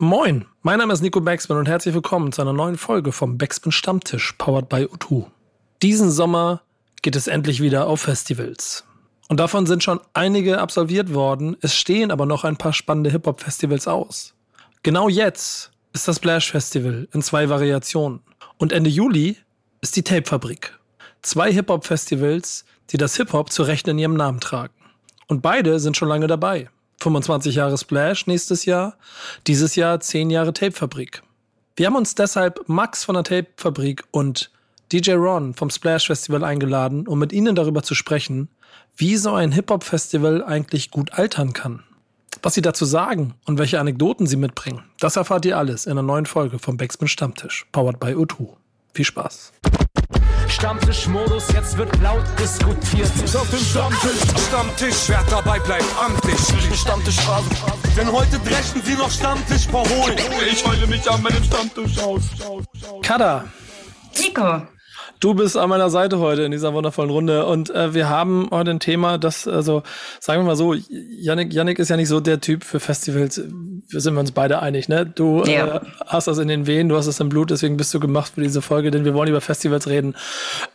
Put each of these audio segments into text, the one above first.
Moin, mein Name ist Nico Backspin und herzlich willkommen zu einer neuen Folge vom Backspin Stammtisch, powered by U2. Diesen Sommer geht es endlich wieder auf Festivals. Und davon sind schon einige absolviert worden, es stehen aber noch ein paar spannende Hip-Hop-Festivals aus. Genau jetzt ist das Splash Festival in zwei Variationen. Und Ende Juli ist die Tape-Fabrik. Zwei Hip-Hop-Festivals, die das Hip-Hop zu Recht in ihrem Namen tragen. Und beide sind schon lange dabei. 25 Jahre Splash nächstes Jahr, dieses Jahr 10 Jahre Tapefabrik. Wir haben uns deshalb Max von der Tapefabrik und DJ Ron vom Splash Festival eingeladen, um mit ihnen darüber zu sprechen, wie so ein Hip-Hop-Festival eigentlich gut altern kann. Was sie dazu sagen und welche Anekdoten sie mitbringen, das erfahrt ihr alles in einer neuen Folge vom Backspin Stammtisch, powered by O2. Viel Spaß! Stammtischmodus, jetzt wird laut diskutiert. Ich auf dem Stammtisch, Stammtisch, wer dabei bleibt am Tisch. Stammtischphase. Denn heute dreschen sie noch Stammtisch verholen. Ich heule mich an meinem Stammtisch aus. Kada. Nico. Du bist an meiner Seite heute in dieser wundervollen Runde und äh, wir haben heute ein Thema, das, also sagen wir mal so, Yannick, Yannick ist ja nicht so der Typ für Festivals, wir sind uns beide einig, ne? Du ja. äh, hast das in den Venen, du hast es im Blut, deswegen bist du gemacht für diese Folge, denn wir wollen über Festivals reden.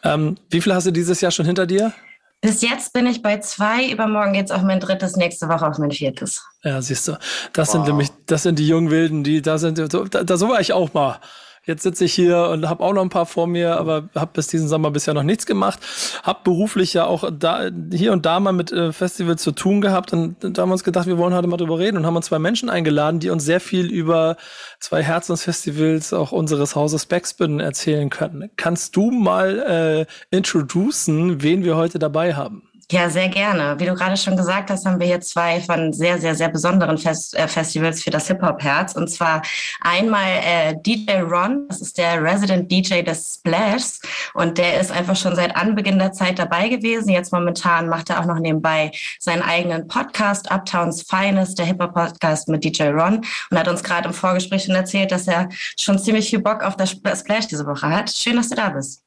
Ähm, wie viel hast du dieses Jahr schon hinter dir? Bis jetzt bin ich bei zwei, übermorgen geht's auf mein drittes, nächste Woche auf mein viertes. Ja, siehst du, das wow. sind nämlich, das sind die jungen Wilden, die, da sind, da, da so war ich auch mal. Jetzt sitze ich hier und habe auch noch ein paar vor mir, aber habe bis diesen Sommer bisher noch nichts gemacht. Habe beruflich ja auch da hier und da mal mit äh, Festivals zu tun gehabt und da haben wir uns gedacht, wir wollen heute mal drüber reden und haben uns zwei Menschen eingeladen, die uns sehr viel über zwei Herzensfestivals auch unseres Hauses Backspin erzählen können. Kannst du mal äh, introducen, wen wir heute dabei haben? Ja, sehr gerne. Wie du gerade schon gesagt hast, haben wir hier zwei von sehr, sehr, sehr besonderen Fest äh, Festivals für das Hip-Hop-Herz. Und zwar einmal äh, DJ Ron, das ist der Resident DJ des Splashs. Und der ist einfach schon seit Anbeginn der Zeit dabei gewesen. Jetzt momentan macht er auch noch nebenbei seinen eigenen Podcast, Uptowns Finest, der Hip-Hop-Podcast mit DJ Ron. Und hat uns gerade im Vorgespräch schon erzählt, dass er schon ziemlich viel Bock auf das Splash diese Woche hat. Schön, dass du da bist.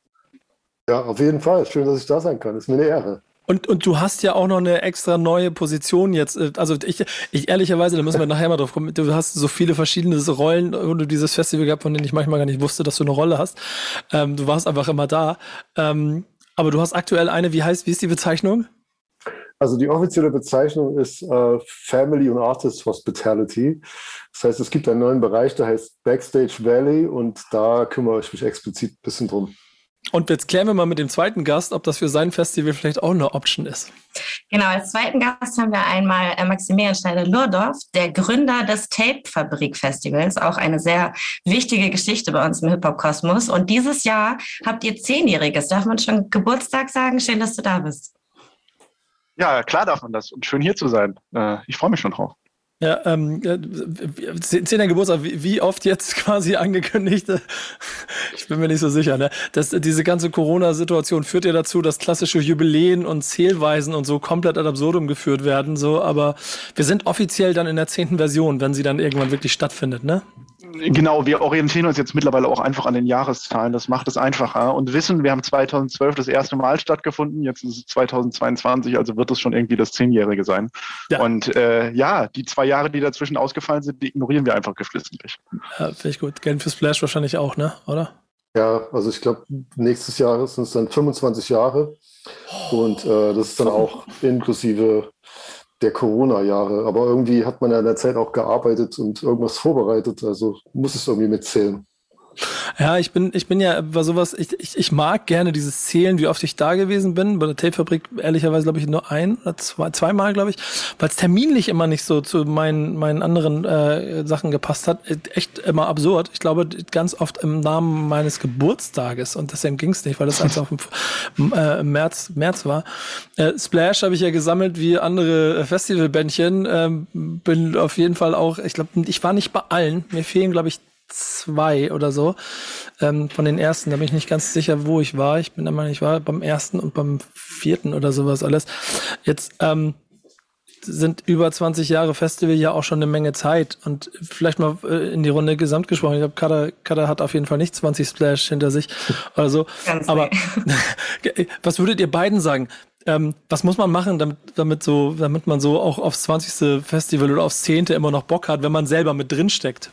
Ja, auf jeden Fall. Schön, dass ich da sein kann. Ist mir eine Ehre. Und, und du hast ja auch noch eine extra neue Position jetzt. Äh, also ich, ich ehrlicherweise, da müssen wir nachher mal drauf kommen. Du hast so viele verschiedene Rollen und du dieses Festival gehabt, von denen ich manchmal gar nicht wusste, dass du eine Rolle hast. Ähm, du warst einfach immer da. Ähm, aber du hast aktuell eine, wie heißt, wie ist die Bezeichnung? Also die offizielle Bezeichnung ist äh, Family und Artist Hospitality. Das heißt, es gibt einen neuen Bereich, der heißt Backstage Valley und da kümmere ich mich explizit ein bisschen drum. Und jetzt klären wir mal mit dem zweiten Gast, ob das für sein Festival vielleicht auch eine Option ist. Genau, als zweiten Gast haben wir einmal äh, Maximilian Schneider-Lurdorf, der Gründer des Tape-Fabrik-Festivals, auch eine sehr wichtige Geschichte bei uns im Hip-Hop-Kosmos. Und dieses Jahr habt ihr Zehnjähriges. Darf man schon Geburtstag sagen? Schön, dass du da bist. Ja, klar darf man das. Und schön hier zu sein. Äh, ich freue mich schon drauf. Ja, ähm, zehnter Geburtstag, wie oft jetzt quasi angekündigt? Ich bin mir nicht so sicher. Ne? Das, diese ganze Corona-Situation führt ja dazu, dass klassische Jubiläen und Zählweisen und so komplett ad absurdum geführt werden. So, aber wir sind offiziell dann in der zehnten Version, wenn sie dann irgendwann wirklich stattfindet, ne? Genau, wir orientieren uns jetzt mittlerweile auch einfach an den Jahreszahlen. Das macht es einfacher und wissen, wir haben 2012 das erste Mal stattgefunden. Jetzt ist es 2022, also wird es schon irgendwie das Zehnjährige sein. Ja. Und äh, ja, die zwei Jahre, die dazwischen ausgefallen sind, die ignorieren wir einfach geflissentlich. Ja, finde ich gut. Geld für Splash wahrscheinlich auch, ne? Oder? Ja, also ich glaube, nächstes Jahr sind es dann 25 Jahre. Und äh, das ist dann auch inklusive der Corona-Jahre. Aber irgendwie hat man ja in der Zeit auch gearbeitet und irgendwas vorbereitet. Also muss es irgendwie mitzählen. Ja, ich bin, ich bin ja bei sowas, ich, ich, ich mag gerne dieses Zählen, wie oft ich da gewesen bin. Bei der Tapefabrik ehrlicherweise glaube ich nur ein oder zwei, zweimal, glaube ich, weil es terminlich immer nicht so zu meinen, meinen anderen äh, Sachen gepasst hat. Echt immer absurd. Ich glaube, ganz oft im Namen meines Geburtstages und deswegen ging es nicht, weil das einfach im, äh, im März, März war. Äh, Splash habe ich ja gesammelt wie andere Festivalbändchen. Ähm, bin auf jeden Fall auch, ich glaube, ich war nicht bei allen. Mir fehlen, glaube ich, zwei oder so ähm, von den ersten. Da bin ich nicht ganz sicher, wo ich war. Ich bin immer ich war beim ersten und beim vierten oder sowas alles. Jetzt ähm, sind über 20 Jahre Festival ja auch schon eine Menge Zeit und vielleicht mal äh, in die Runde gesamt gesprochen. Ich glaube, Kada, Kada hat auf jeden Fall nicht 20 Splash hinter sich oder so. Ganz Aber was würdet ihr beiden sagen? Ähm, was muss man machen, damit, damit so, damit man so auch aufs 20. Festival oder aufs 10. immer noch Bock hat, wenn man selber mit drin steckt?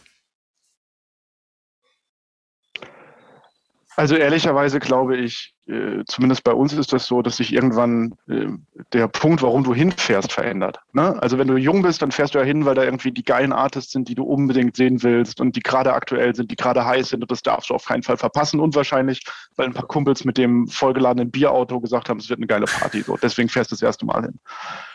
Also ehrlicherweise glaube ich, äh, zumindest bei uns ist das so, dass sich irgendwann äh, der Punkt, warum du hinfährst, verändert. Ne? Also wenn du jung bist, dann fährst du ja hin, weil da irgendwie die geilen Artists sind, die du unbedingt sehen willst und die gerade aktuell sind, die gerade heiß sind und das darfst du auf keinen Fall verpassen. Und wahrscheinlich, weil ein paar Kumpels mit dem vollgeladenen Bierauto gesagt haben, es wird eine geile Party. So. Deswegen fährst du das erste Mal hin.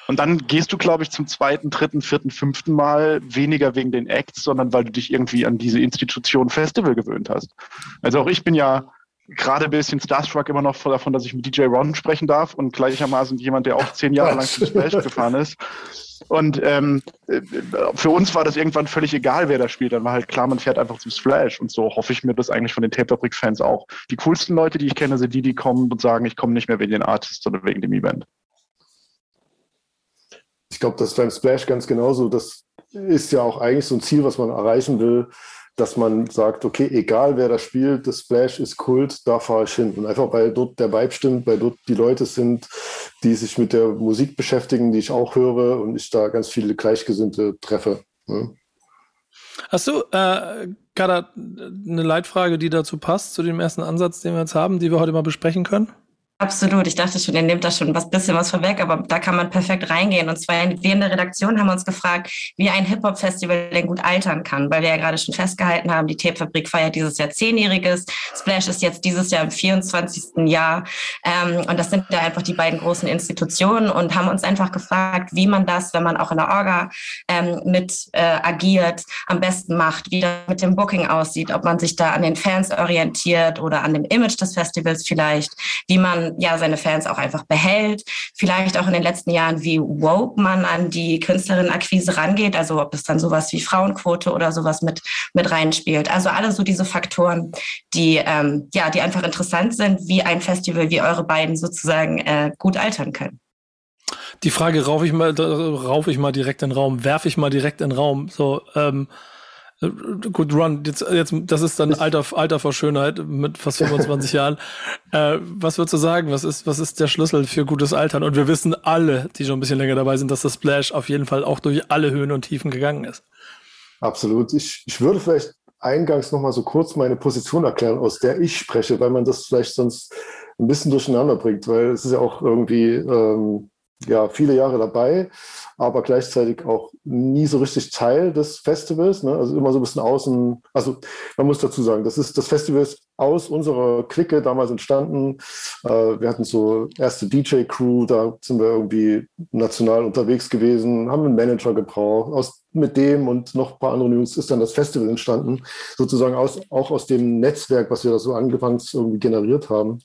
Und dann gehst du, glaube ich, zum zweiten, dritten, vierten, fünften Mal weniger wegen den Acts, sondern weil du dich irgendwie an diese Institution Festival gewöhnt hast. Also auch ich bin ja gerade ein bisschen starstruck immer noch davon, dass ich mit DJ Ron sprechen darf und gleichermaßen jemand, der auch zehn Jahre lang zum Splash gefahren ist. Und ähm, für uns war das irgendwann völlig egal, wer da spielt. Dann war halt klar, man fährt einfach zum Splash. Und so hoffe ich mir das eigentlich von den Tape Fans auch. Die coolsten Leute, die ich kenne, sind die, die kommen und sagen, ich komme nicht mehr wegen den Artists oder wegen dem Event. Ich glaube, das ist beim Splash ganz genauso. Das ist ja auch eigentlich so ein Ziel, was man erreichen will, dass man sagt, okay, egal wer da spielt, das Splash ist Kult, da fahre ich hin. Und einfach weil dort der Vibe stimmt, weil dort die Leute sind, die sich mit der Musik beschäftigen, die ich auch höre und ich da ganz viele Gleichgesinnte treffe. Ne? Hast du, äh, Kada, eine Leitfrage, die dazu passt, zu dem ersten Ansatz, den wir jetzt haben, die wir heute mal besprechen können? Absolut. Ich dachte schon, ihr nehmt da schon was bisschen was vorweg, aber da kann man perfekt reingehen. Und zwar wir in der Redaktion haben uns gefragt, wie ein Hip-Hop-Festival denn gut altern kann, weil wir ja gerade schon festgehalten haben, die Tape-Fabrik feiert dieses Jahr zehnjähriges. Splash ist jetzt dieses Jahr im 24. Jahr. Ähm, und das sind da einfach die beiden großen Institutionen und haben uns einfach gefragt, wie man das, wenn man auch in der Orga ähm, mit äh, agiert, am besten macht, wie das mit dem Booking aussieht, ob man sich da an den Fans orientiert oder an dem Image des Festivals vielleicht, wie man ja seine Fans auch einfach behält. Vielleicht auch in den letzten Jahren, wie woke man an die Künstlerinnenakquise rangeht, also ob es dann sowas wie Frauenquote oder sowas mit, mit reinspielt. Also alle so diese Faktoren, die, ähm, ja, die einfach interessant sind, wie ein Festival wie eure beiden sozusagen äh, gut altern können. Die Frage raufe ich mal, raufe ich mal direkt in den Raum, werfe ich mal direkt in den Raum. So, ähm, äh, gut, Run, jetzt, jetzt, das ist dann Alter, Alter vor Schönheit mit fast 25 Jahren. Äh, was würdest du sagen? Was ist, was ist der Schlüssel für gutes Altern? Und wir wissen alle, die schon ein bisschen länger dabei sind, dass das Splash auf jeden Fall auch durch alle Höhen und Tiefen gegangen ist. Absolut. Ich, ich würde vielleicht eingangs nochmal so kurz meine Position erklären, aus der ich spreche, weil man das vielleicht sonst ein bisschen durcheinander bringt, weil es ist ja auch irgendwie, ähm, ja, viele Jahre dabei, aber gleichzeitig auch nie so richtig Teil des Festivals. Ne? Also immer so ein bisschen außen. Also man muss dazu sagen, das ist das Festival ist aus unserer Clique damals entstanden. Äh, wir hatten so erste DJ-Crew, da sind wir irgendwie national unterwegs gewesen, haben einen Manager gebraucht. Aus, mit dem und noch ein paar andere News ist dann das Festival entstanden, sozusagen aus, auch aus dem Netzwerk, was wir da so angefangen irgendwie generiert haben.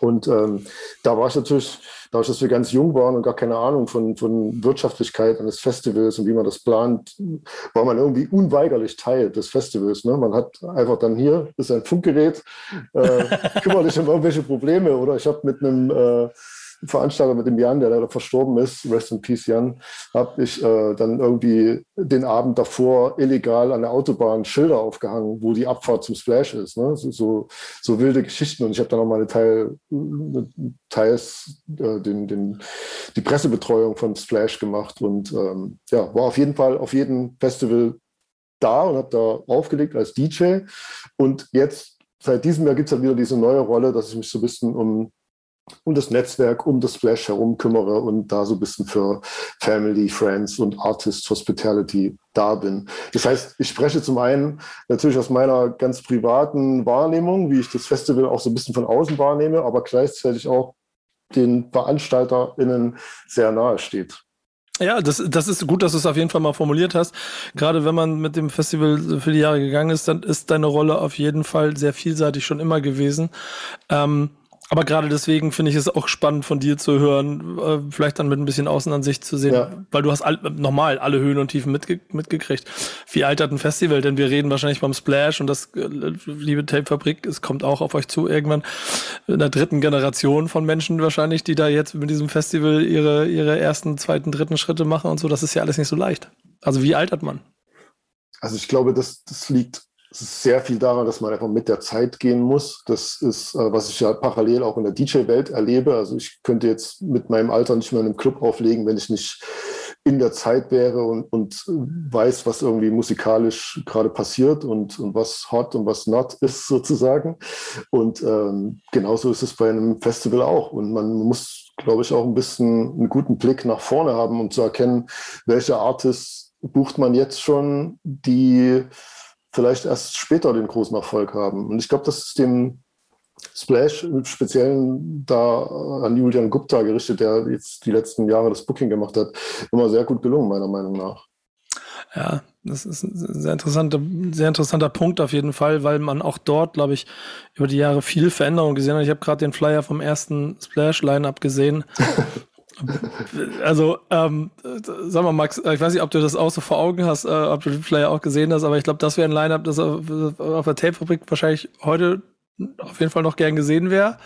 Und ähm, da war ich natürlich dadurch, dass wir ganz jung waren und gar keine Ahnung von, von Wirtschaftlichkeit eines Festivals und wie man das plant, war man irgendwie unweigerlich Teil des Festivals. Ne? Man hat einfach dann hier, ist ein Funkgerät, äh, kümmere dich um irgendwelche Probleme oder ich habe mit einem äh, Veranstalter mit dem Jan, der leider verstorben ist, Rest in Peace Jan, habe ich äh, dann irgendwie den Abend davor illegal an der Autobahn Schilder aufgehangen, wo die Abfahrt zum Splash ist. Ne? So, so, so wilde Geschichten. Und ich habe dann auch meine Teil, teils äh, den, den, die Pressebetreuung von Splash gemacht und ähm, ja, war auf jeden Fall auf jedem Festival da und habe da aufgelegt als DJ. Und jetzt seit diesem Jahr gibt es halt wieder diese neue Rolle, dass ich mich so ein bisschen um um das Netzwerk, um das Splash herum kümmere und da so ein bisschen für Family, Friends und Artist Hospitality da bin. Das heißt, ich spreche zum einen natürlich aus meiner ganz privaten Wahrnehmung, wie ich das Festival auch so ein bisschen von außen wahrnehme, aber gleichzeitig auch den VeranstalterInnen sehr nahe steht. Ja, das, das ist gut, dass du es auf jeden Fall mal formuliert hast. Gerade wenn man mit dem Festival für die Jahre gegangen ist, dann ist deine Rolle auf jeden Fall sehr vielseitig schon immer gewesen. Ähm, aber gerade deswegen finde ich es auch spannend von dir zu hören, äh, vielleicht dann mit ein bisschen Außenansicht zu sehen, ja. weil du hast all, normal alle Höhen und Tiefen mitge mitgekriegt. Wie altert ein Festival? Denn wir reden wahrscheinlich beim Splash und das, äh, liebe Tape-Fabrik, es kommt auch auf euch zu irgendwann in der dritten Generation von Menschen wahrscheinlich, die da jetzt mit diesem Festival ihre, ihre ersten, zweiten, dritten Schritte machen und so. Das ist ja alles nicht so leicht. Also wie altert man? Also ich glaube, das, das liegt sehr viel daran, dass man einfach mit der Zeit gehen muss. Das ist, äh, was ich ja parallel auch in der DJ-Welt erlebe. Also ich könnte jetzt mit meinem Alter nicht mehr in einem Club auflegen, wenn ich nicht in der Zeit wäre und, und weiß, was irgendwie musikalisch gerade passiert und, und was hot und was not ist sozusagen. Und ähm, genauso ist es bei einem Festival auch. Und man muss, glaube ich, auch ein bisschen einen guten Blick nach vorne haben, um zu erkennen, welche Artists bucht man jetzt schon, die vielleicht erst später den großen Erfolg haben. Und ich glaube, das ist dem Splash im Speziellen da an Julian Gupta gerichtet, der jetzt die letzten Jahre das Booking gemacht hat, immer sehr gut gelungen, meiner Meinung nach. Ja, das ist ein sehr interessanter, sehr interessanter Punkt auf jeden Fall, weil man auch dort, glaube ich, über die Jahre viel Veränderung gesehen hat. Ich habe gerade den Flyer vom ersten Splash-Line-Up gesehen. also, ähm, sag mal, Max, ich weiß nicht, ob du das auch so vor Augen hast, äh, ob du den Flyer auch gesehen hast, aber ich glaube, das wäre ein Line-Up, das auf, auf der Tape-Fabrik wahrscheinlich heute auf jeden Fall noch gern gesehen wäre.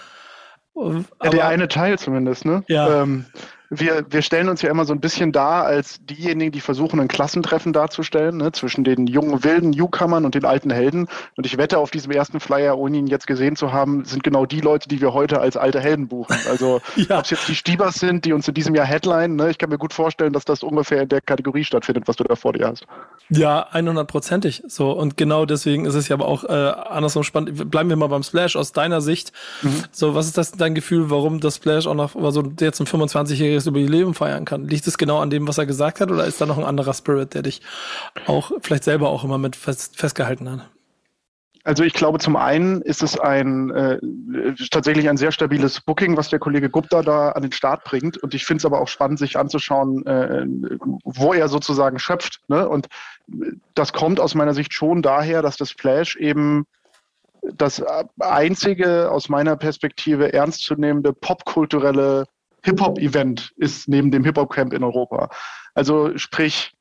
Ja, der eine Teil zumindest, ne? Ja. Ähm, wir, wir stellen uns ja immer so ein bisschen dar als diejenigen, die versuchen, ein Klassentreffen darzustellen, ne, zwischen den jungen, wilden Newcomern und den alten Helden. Und ich wette, auf diesem ersten Flyer, ohne ihn jetzt gesehen zu haben, sind genau die Leute, die wir heute als alte Helden buchen. Also, ja. ob es jetzt die Stiebers sind, die uns in diesem Jahr Headline, ne, ich kann mir gut vorstellen, dass das ungefähr in der Kategorie stattfindet, was du da vor dir hast. Ja, 100%ig. So. Und genau deswegen ist es ja aber auch äh, andersrum spannend. Bleiben wir mal beim Splash aus deiner Sicht. Mhm. So, was ist das dein Gefühl, warum das Splash auch noch, also jetzt ein 25-jähriges jähriges Jubiläum feiern kann. Liegt es genau an dem, was er gesagt hat, oder ist da noch ein anderer Spirit, der dich auch vielleicht selber auch immer mit fest, festgehalten hat? Also ich glaube, zum einen ist es ein äh, tatsächlich ein sehr stabiles Booking, was der Kollege Gupta da an den Start bringt. Und ich finde es aber auch spannend, sich anzuschauen, äh, wo er sozusagen schöpft. Ne? Und das kommt aus meiner Sicht schon daher, dass das Flash eben das einzige aus meiner Perspektive ernstzunehmende popkulturelle Hip-Hop-Event ist neben dem Hip-Hop-Camp in Europa. Also sprich,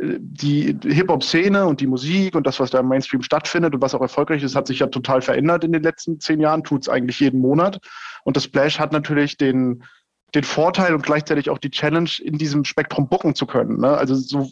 die Hip-Hop-Szene und die Musik und das, was da im Mainstream stattfindet und was auch erfolgreich ist, hat sich ja total verändert in den letzten zehn Jahren, tut es eigentlich jeden Monat. Und das Splash hat natürlich den, den Vorteil und gleichzeitig auch die Challenge, in diesem Spektrum bucken zu können. Ne? Also so,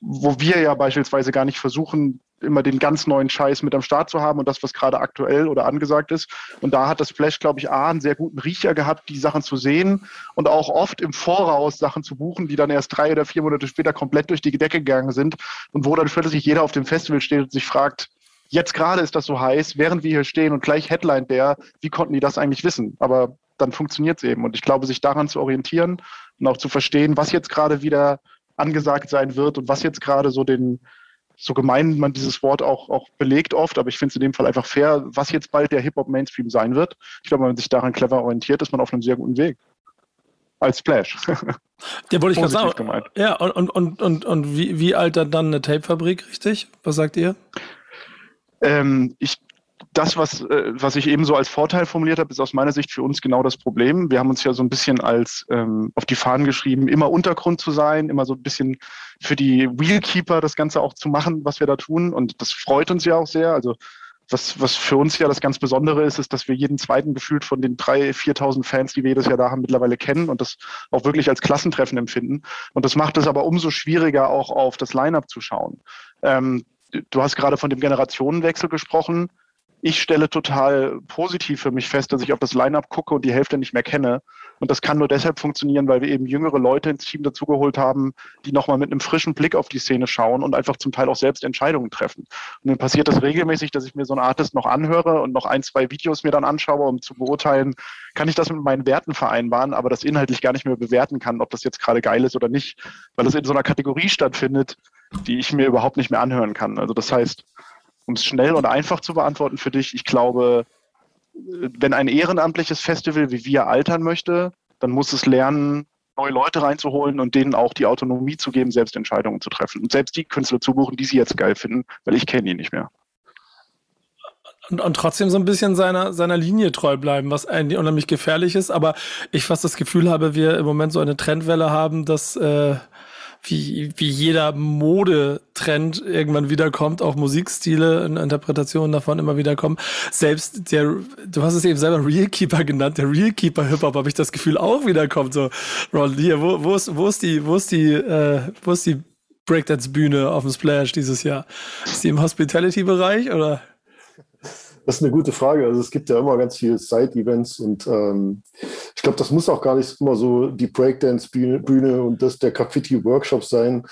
wo wir ja beispielsweise gar nicht versuchen, immer den ganz neuen Scheiß mit am Start zu haben und das, was gerade aktuell oder angesagt ist. Und da hat das Flash, glaube ich, A, einen sehr guten Riecher gehabt, die Sachen zu sehen und auch oft im Voraus Sachen zu buchen, die dann erst drei oder vier Monate später komplett durch die Decke gegangen sind und wo dann plötzlich jeder auf dem Festival steht und sich fragt, jetzt gerade ist das so heiß, während wir hier stehen und gleich Headline der, wie konnten die das eigentlich wissen? Aber dann funktioniert es eben. Und ich glaube, sich daran zu orientieren und auch zu verstehen, was jetzt gerade wieder angesagt sein wird und was jetzt gerade so den, so gemein man dieses Wort auch, auch belegt oft, aber ich finde es in dem Fall einfach fair, was jetzt bald der Hip-Hop-Mainstream sein wird. Ich glaube, wenn man sich daran clever orientiert, ist man auf einem sehr guten Weg. Als Splash. Der wollte ich gerade sagen. Gemeint. Ja, und, und, und, und wie, wie altert dann eine Tape-Fabrik, richtig? Was sagt ihr? Ähm, ich das, was, äh, was ich eben so als Vorteil formuliert habe, ist aus meiner Sicht für uns genau das Problem. Wir haben uns ja so ein bisschen als ähm, auf die Fahnen geschrieben, immer Untergrund zu sein, immer so ein bisschen für die Wheelkeeper das Ganze auch zu machen, was wir da tun. Und das freut uns ja auch sehr. Also was, was für uns ja das ganz Besondere ist, ist, dass wir jeden zweiten gefühlt von den drei, 4.000 Fans, die wir jedes Jahr da haben, mittlerweile kennen und das auch wirklich als Klassentreffen empfinden. Und das macht es aber umso schwieriger, auch auf das Line-up zu schauen. Ähm, du hast gerade von dem Generationenwechsel gesprochen ich stelle total positiv für mich fest, dass ich auf das Line-up gucke und die Hälfte nicht mehr kenne. Und das kann nur deshalb funktionieren, weil wir eben jüngere Leute ins Team dazugeholt haben, die nochmal mit einem frischen Blick auf die Szene schauen und einfach zum Teil auch selbst Entscheidungen treffen. Und dann passiert das regelmäßig, dass ich mir so einen Artist noch anhöre und noch ein, zwei Videos mir dann anschaue, um zu beurteilen, kann ich das mit meinen Werten vereinbaren, aber das inhaltlich gar nicht mehr bewerten kann, ob das jetzt gerade geil ist oder nicht, weil das in so einer Kategorie stattfindet, die ich mir überhaupt nicht mehr anhören kann. Also das heißt, um es schnell und einfach zu beantworten für dich, ich glaube, wenn ein ehrenamtliches Festival wie wir altern möchte, dann muss es lernen, neue Leute reinzuholen und denen auch die Autonomie zu geben, selbst Entscheidungen zu treffen. Und selbst die Künstler zu buchen, die sie jetzt geil finden, weil ich kenne die nicht mehr. Und, und trotzdem so ein bisschen seiner, seiner Linie treu bleiben, was eigentlich unheimlich gefährlich ist. Aber ich fast das Gefühl habe, wir im Moment so eine Trendwelle haben, dass äh, wie, wie jeder Modetrend irgendwann wiederkommt, auch Musikstile und Interpretationen davon immer wieder kommen. Selbst der, du hast es eben selber Realkeeper genannt, der Realkeeper Hip-Hop, habe ich das Gefühl, auch wiederkommt. So, Ron, hier, wo, wo, ist, wo ist die, wo ist die, äh, wo ist die Breakdance-Bühne auf dem Splash dieses Jahr? Ist die im Hospitality-Bereich oder? Das ist eine gute Frage. Also es gibt ja immer ganz viele Side-Events und ähm, ich glaube, das muss auch gar nicht immer so die Breakdance-Bühne und das der Graffiti-Workshop sein.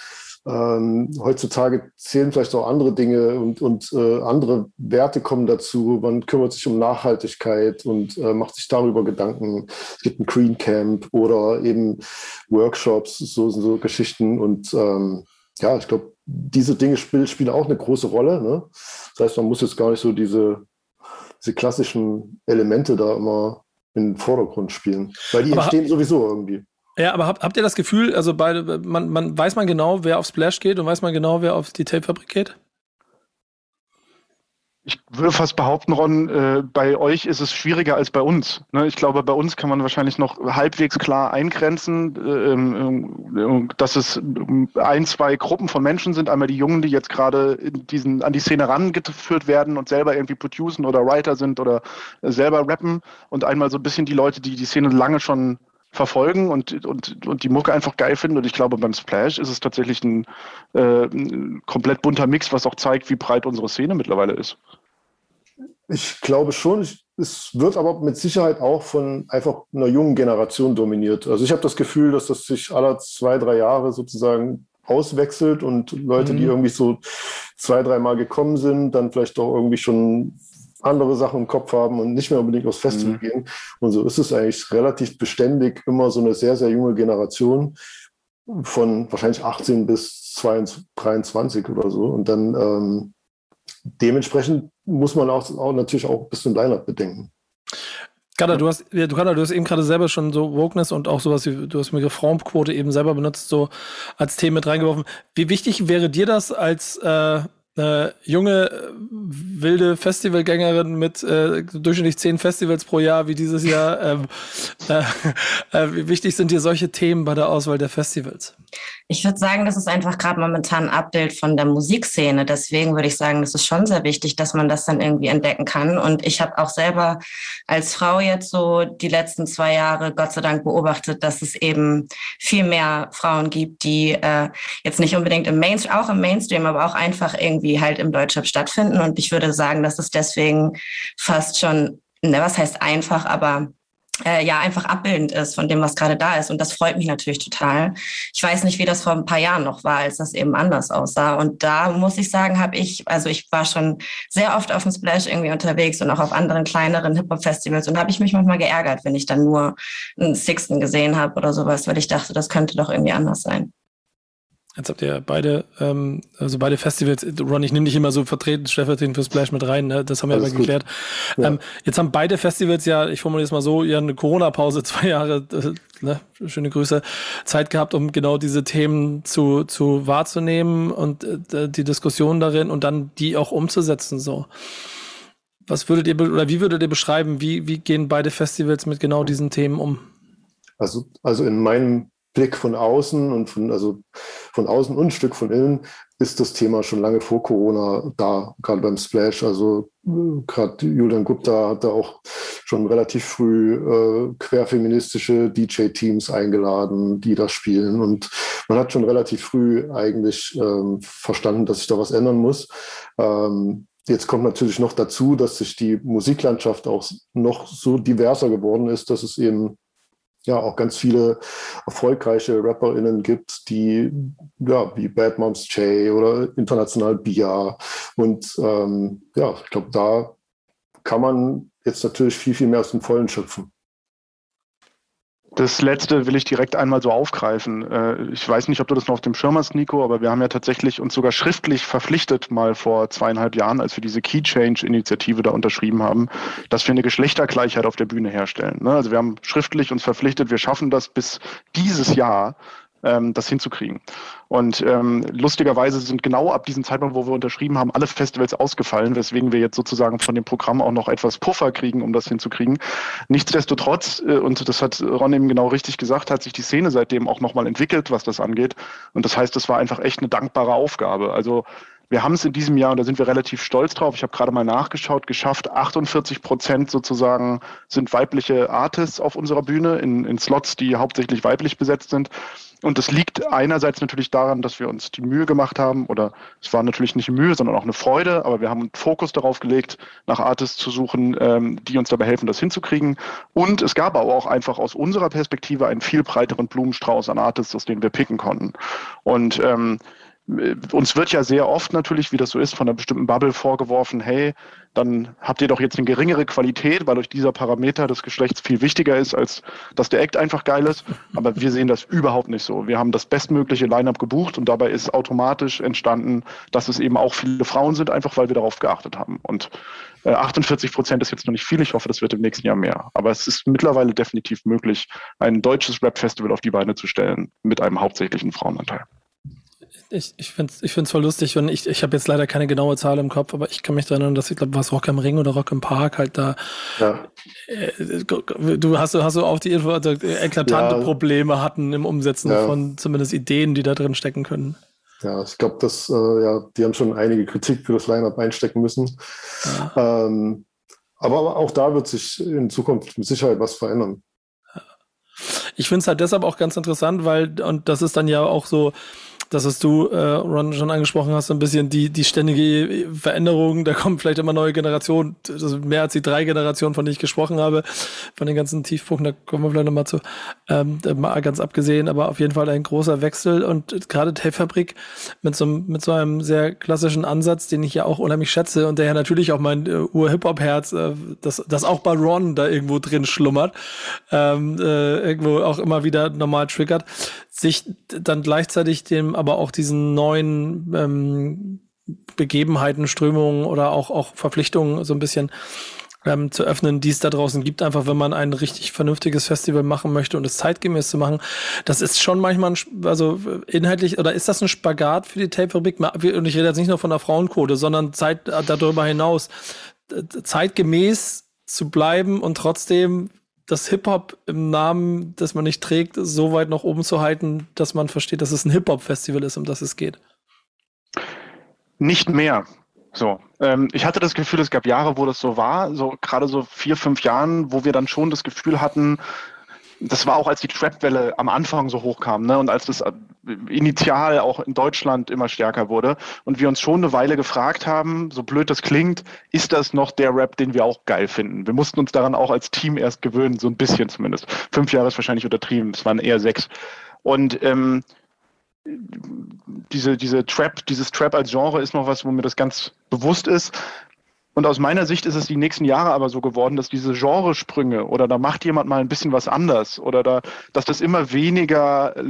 Ähm, heutzutage zählen vielleicht auch andere Dinge und, und äh, andere Werte kommen dazu. Man kümmert sich um Nachhaltigkeit und äh, macht sich darüber Gedanken. Es gibt ein Green Camp oder eben Workshops, so, so Geschichten. Und ähm, ja, ich glaube, diese Dinge spiel, spielen auch eine große Rolle. Ne? Das heißt, man muss jetzt gar nicht so diese, diese klassischen Elemente da immer in den Vordergrund spielen, weil die aber entstehen sowieso irgendwie. Ja, aber habt, habt ihr das Gefühl, also beide, man, man weiß man genau, wer auf Splash geht und weiß man genau, wer auf die Tape-Fabrik geht? Ich würde fast behaupten, Ron, äh, bei euch ist es schwieriger als bei uns. Ne? Ich glaube, bei uns kann man wahrscheinlich noch halbwegs klar eingrenzen, äh, ähm, äh, dass es ein, zwei Gruppen von Menschen sind. Einmal die Jungen, die jetzt gerade an die Szene rangeführt werden und selber irgendwie producen oder Writer sind oder selber rappen. Und einmal so ein bisschen die Leute, die die Szene lange schon verfolgen und, und, und die Mucke einfach geil finden. Und ich glaube, beim Splash ist es tatsächlich ein, äh, ein komplett bunter Mix, was auch zeigt, wie breit unsere Szene mittlerweile ist. Ich glaube schon. Ich, es wird aber mit Sicherheit auch von einfach einer jungen Generation dominiert. Also ich habe das Gefühl, dass das sich alle zwei, drei Jahre sozusagen auswechselt und Leute, mhm. die irgendwie so zwei, dreimal gekommen sind, dann vielleicht auch irgendwie schon andere Sachen im Kopf haben und nicht mehr unbedingt aufs Festival mhm. gehen. Und so ist es eigentlich relativ beständig immer so eine sehr, sehr junge Generation von wahrscheinlich 18 bis 22, 23 oder so. Und dann ähm, dementsprechend muss man auch, auch natürlich auch ein bisschen Line-Up bedenken. Kada, du hast, ja, du, Kada, du hast eben gerade selber schon so Wokeness und auch sowas wie, du hast mir Frauenquote eben selber benutzt, so als Thema mit reingeworfen. Wie wichtig wäre dir das als äh, äh, junge, wilde Festivalgängerin mit äh, durchschnittlich zehn Festivals pro Jahr wie dieses Jahr. Ähm, äh, äh, wie wichtig sind dir solche Themen bei der Auswahl der Festivals? Ich würde sagen, das ist einfach gerade momentan ein Abbild von der Musikszene. Deswegen würde ich sagen, das ist schon sehr wichtig, dass man das dann irgendwie entdecken kann. Und ich habe auch selber als Frau jetzt so die letzten zwei Jahre Gott sei Dank beobachtet, dass es eben viel mehr Frauen gibt, die äh, jetzt nicht unbedingt im Mainstream, auch im Mainstream, aber auch einfach irgendwie halt im Deutschrap stattfinden. Und ich würde sagen, dass es deswegen fast schon, ne, was heißt einfach, aber äh, ja einfach abbildend ist von dem, was gerade da ist. Und das freut mich natürlich total. Ich weiß nicht, wie das vor ein paar Jahren noch war, als das eben anders aussah. Und da muss ich sagen, habe ich, also ich war schon sehr oft auf dem Splash irgendwie unterwegs und auch auf anderen kleineren Hip-Hop-Festivals und habe ich mich manchmal geärgert, wenn ich dann nur einen Sixten gesehen habe oder sowas, weil ich dachte, das könnte doch irgendwie anders sein. Jetzt habt ihr beide, ähm, also beide Festivals, Ron, ich nehme dich immer so vertreten, stellvertretend für Splash mit rein, ne? das haben wir Alles aber geklärt. Ja. Ähm, jetzt haben beide Festivals ja, ich formuliere es mal so, ja eine Corona-Pause, zwei Jahre, äh, ne? schöne Grüße, Zeit gehabt, um genau diese Themen zu, zu wahrzunehmen und äh, die Diskussion darin und dann die auch umzusetzen. so. Was würdet ihr, oder wie würdet ihr beschreiben, wie, wie gehen beide Festivals mit genau diesen Themen um? Also, also in meinem Blick von außen und von, also von außen und ein Stück von innen ist das Thema schon lange vor Corona da, gerade beim Splash. Also gerade Julian Gupta hat da auch schon relativ früh äh, querfeministische DJ-Teams eingeladen, die da spielen. Und man hat schon relativ früh eigentlich ähm, verstanden, dass sich da was ändern muss. Ähm, Jetzt kommt natürlich noch dazu, dass sich die Musiklandschaft auch noch so diverser geworden ist, dass es eben ja auch ganz viele erfolgreiche RapperInnen gibt, die ja wie Bad Moms J oder international Bia und ähm, ja, ich glaube, da kann man jetzt natürlich viel, viel mehr aus dem Vollen schöpfen. Das letzte will ich direkt einmal so aufgreifen. Äh, ich weiß nicht, ob du das noch auf dem Schirm hast, Nico, aber wir haben ja tatsächlich uns sogar schriftlich verpflichtet, mal vor zweieinhalb Jahren, als wir diese Key Change-Initiative da unterschrieben haben, dass wir eine Geschlechtergleichheit auf der Bühne herstellen. Ne? Also wir haben schriftlich uns verpflichtet, wir schaffen das bis dieses Jahr ähm, das hinzukriegen. Und ähm, lustigerweise sind genau ab diesem Zeitpunkt, wo wir unterschrieben haben, alle Festivals ausgefallen, weswegen wir jetzt sozusagen von dem Programm auch noch etwas Puffer kriegen, um das hinzukriegen. Nichtsdestotrotz, äh, und das hat Ron eben genau richtig gesagt, hat sich die Szene seitdem auch nochmal entwickelt, was das angeht. Und das heißt, es war einfach echt eine dankbare Aufgabe. Also wir haben es in diesem Jahr, und da sind wir relativ stolz drauf, ich habe gerade mal nachgeschaut, geschafft, 48 Prozent sozusagen sind weibliche Artists auf unserer Bühne in, in Slots, die hauptsächlich weiblich besetzt sind. Und das liegt einerseits natürlich daran, dass wir uns die Mühe gemacht haben, oder es war natürlich nicht Mühe, sondern auch eine Freude, aber wir haben Fokus darauf gelegt, nach Artists zu suchen, ähm, die uns dabei helfen, das hinzukriegen. Und es gab aber auch einfach aus unserer Perspektive einen viel breiteren Blumenstrauß an Artists, aus denen wir picken konnten. Und ähm, uns wird ja sehr oft natürlich, wie das so ist, von einer bestimmten Bubble vorgeworfen, hey, dann habt ihr doch jetzt eine geringere Qualität, weil euch dieser Parameter des Geschlechts viel wichtiger ist, als dass der Act einfach geil ist. Aber wir sehen das überhaupt nicht so. Wir haben das bestmögliche Line-up gebucht und dabei ist automatisch entstanden, dass es eben auch viele Frauen sind, einfach weil wir darauf geachtet haben. Und 48 äh, Prozent ist jetzt noch nicht viel. Ich hoffe, das wird im nächsten Jahr mehr. Aber es ist mittlerweile definitiv möglich, ein deutsches Rap-Festival auf die Beine zu stellen mit einem hauptsächlichen Frauenanteil ich, ich finde es ich find's voll lustig und ich, ich habe jetzt leider keine genaue Zahl im Kopf, aber ich kann mich erinnern, dass ich glaube, was Rock am Ring oder Rock im Park halt da. Ja. Äh, du hast, hast du auch die Info, also eklatante ja. Probleme hatten im Umsetzen ja. von zumindest Ideen, die da drin stecken können. Ja, ich glaube, dass äh, ja, die haben schon einige Kritik für das Line-Up einstecken müssen. Ja. Ähm, aber auch da wird sich in Zukunft mit Sicherheit was verändern. Ich finde es halt deshalb auch ganz interessant, weil, und das ist dann ja auch so, das, was du, äh, Ron, schon angesprochen hast, ein bisschen die, die ständige Veränderung. Da kommen vielleicht immer neue Generationen, also mehr als die drei Generationen, von denen ich gesprochen habe, von den ganzen Tiefpunkten, da kommen wir vielleicht nochmal zu, ähm, mal ganz abgesehen, aber auf jeden Fall ein großer Wechsel und gerade Tapefabrik mit so, mit so einem sehr klassischen Ansatz, den ich ja auch unheimlich schätze und der ja natürlich auch mein äh, Ur-Hip-Hop-Herz, äh, das, das auch bei Ron da irgendwo drin schlummert, ähm, äh, irgendwo auch immer wieder normal triggert, sich dann gleichzeitig dem aber auch diesen neuen ähm, Begebenheiten, Strömungen oder auch, auch Verpflichtungen so ein bisschen ähm, zu öffnen, die es da draußen gibt, einfach wenn man ein richtig vernünftiges Festival machen möchte und es zeitgemäß zu machen. Das ist schon manchmal, ein, also inhaltlich, oder ist das ein Spagat für die Tape-Fabrik? Und ich rede jetzt nicht nur von der Frauenquote, sondern Zeit äh, darüber hinaus, zeitgemäß zu bleiben und trotzdem das Hip-Hop im Namen, das man nicht trägt, so weit nach oben zu halten, dass man versteht, dass es ein Hip-Hop-Festival ist, um das es geht? Nicht mehr. So, ähm, ich hatte das Gefühl, es gab Jahre, wo das so war, so gerade so vier, fünf Jahren, wo wir dann schon das Gefühl hatten, das war auch, als die Trap-Welle am Anfang so hochkam, ne? Und als das initial auch in Deutschland immer stärker wurde und wir uns schon eine Weile gefragt haben, so blöd das klingt, ist das noch der Rap, den wir auch geil finden? Wir mussten uns daran auch als Team erst gewöhnen, so ein bisschen zumindest. Fünf Jahre ist wahrscheinlich untertrieben, es waren eher sechs. Und ähm, diese, diese Trap, dieses Trap als Genre ist noch was, wo mir das ganz bewusst ist. Und aus meiner Sicht ist es die nächsten Jahre aber so geworden, dass diese Genresprünge oder da macht jemand mal ein bisschen was anders oder da, dass das immer weniger äh,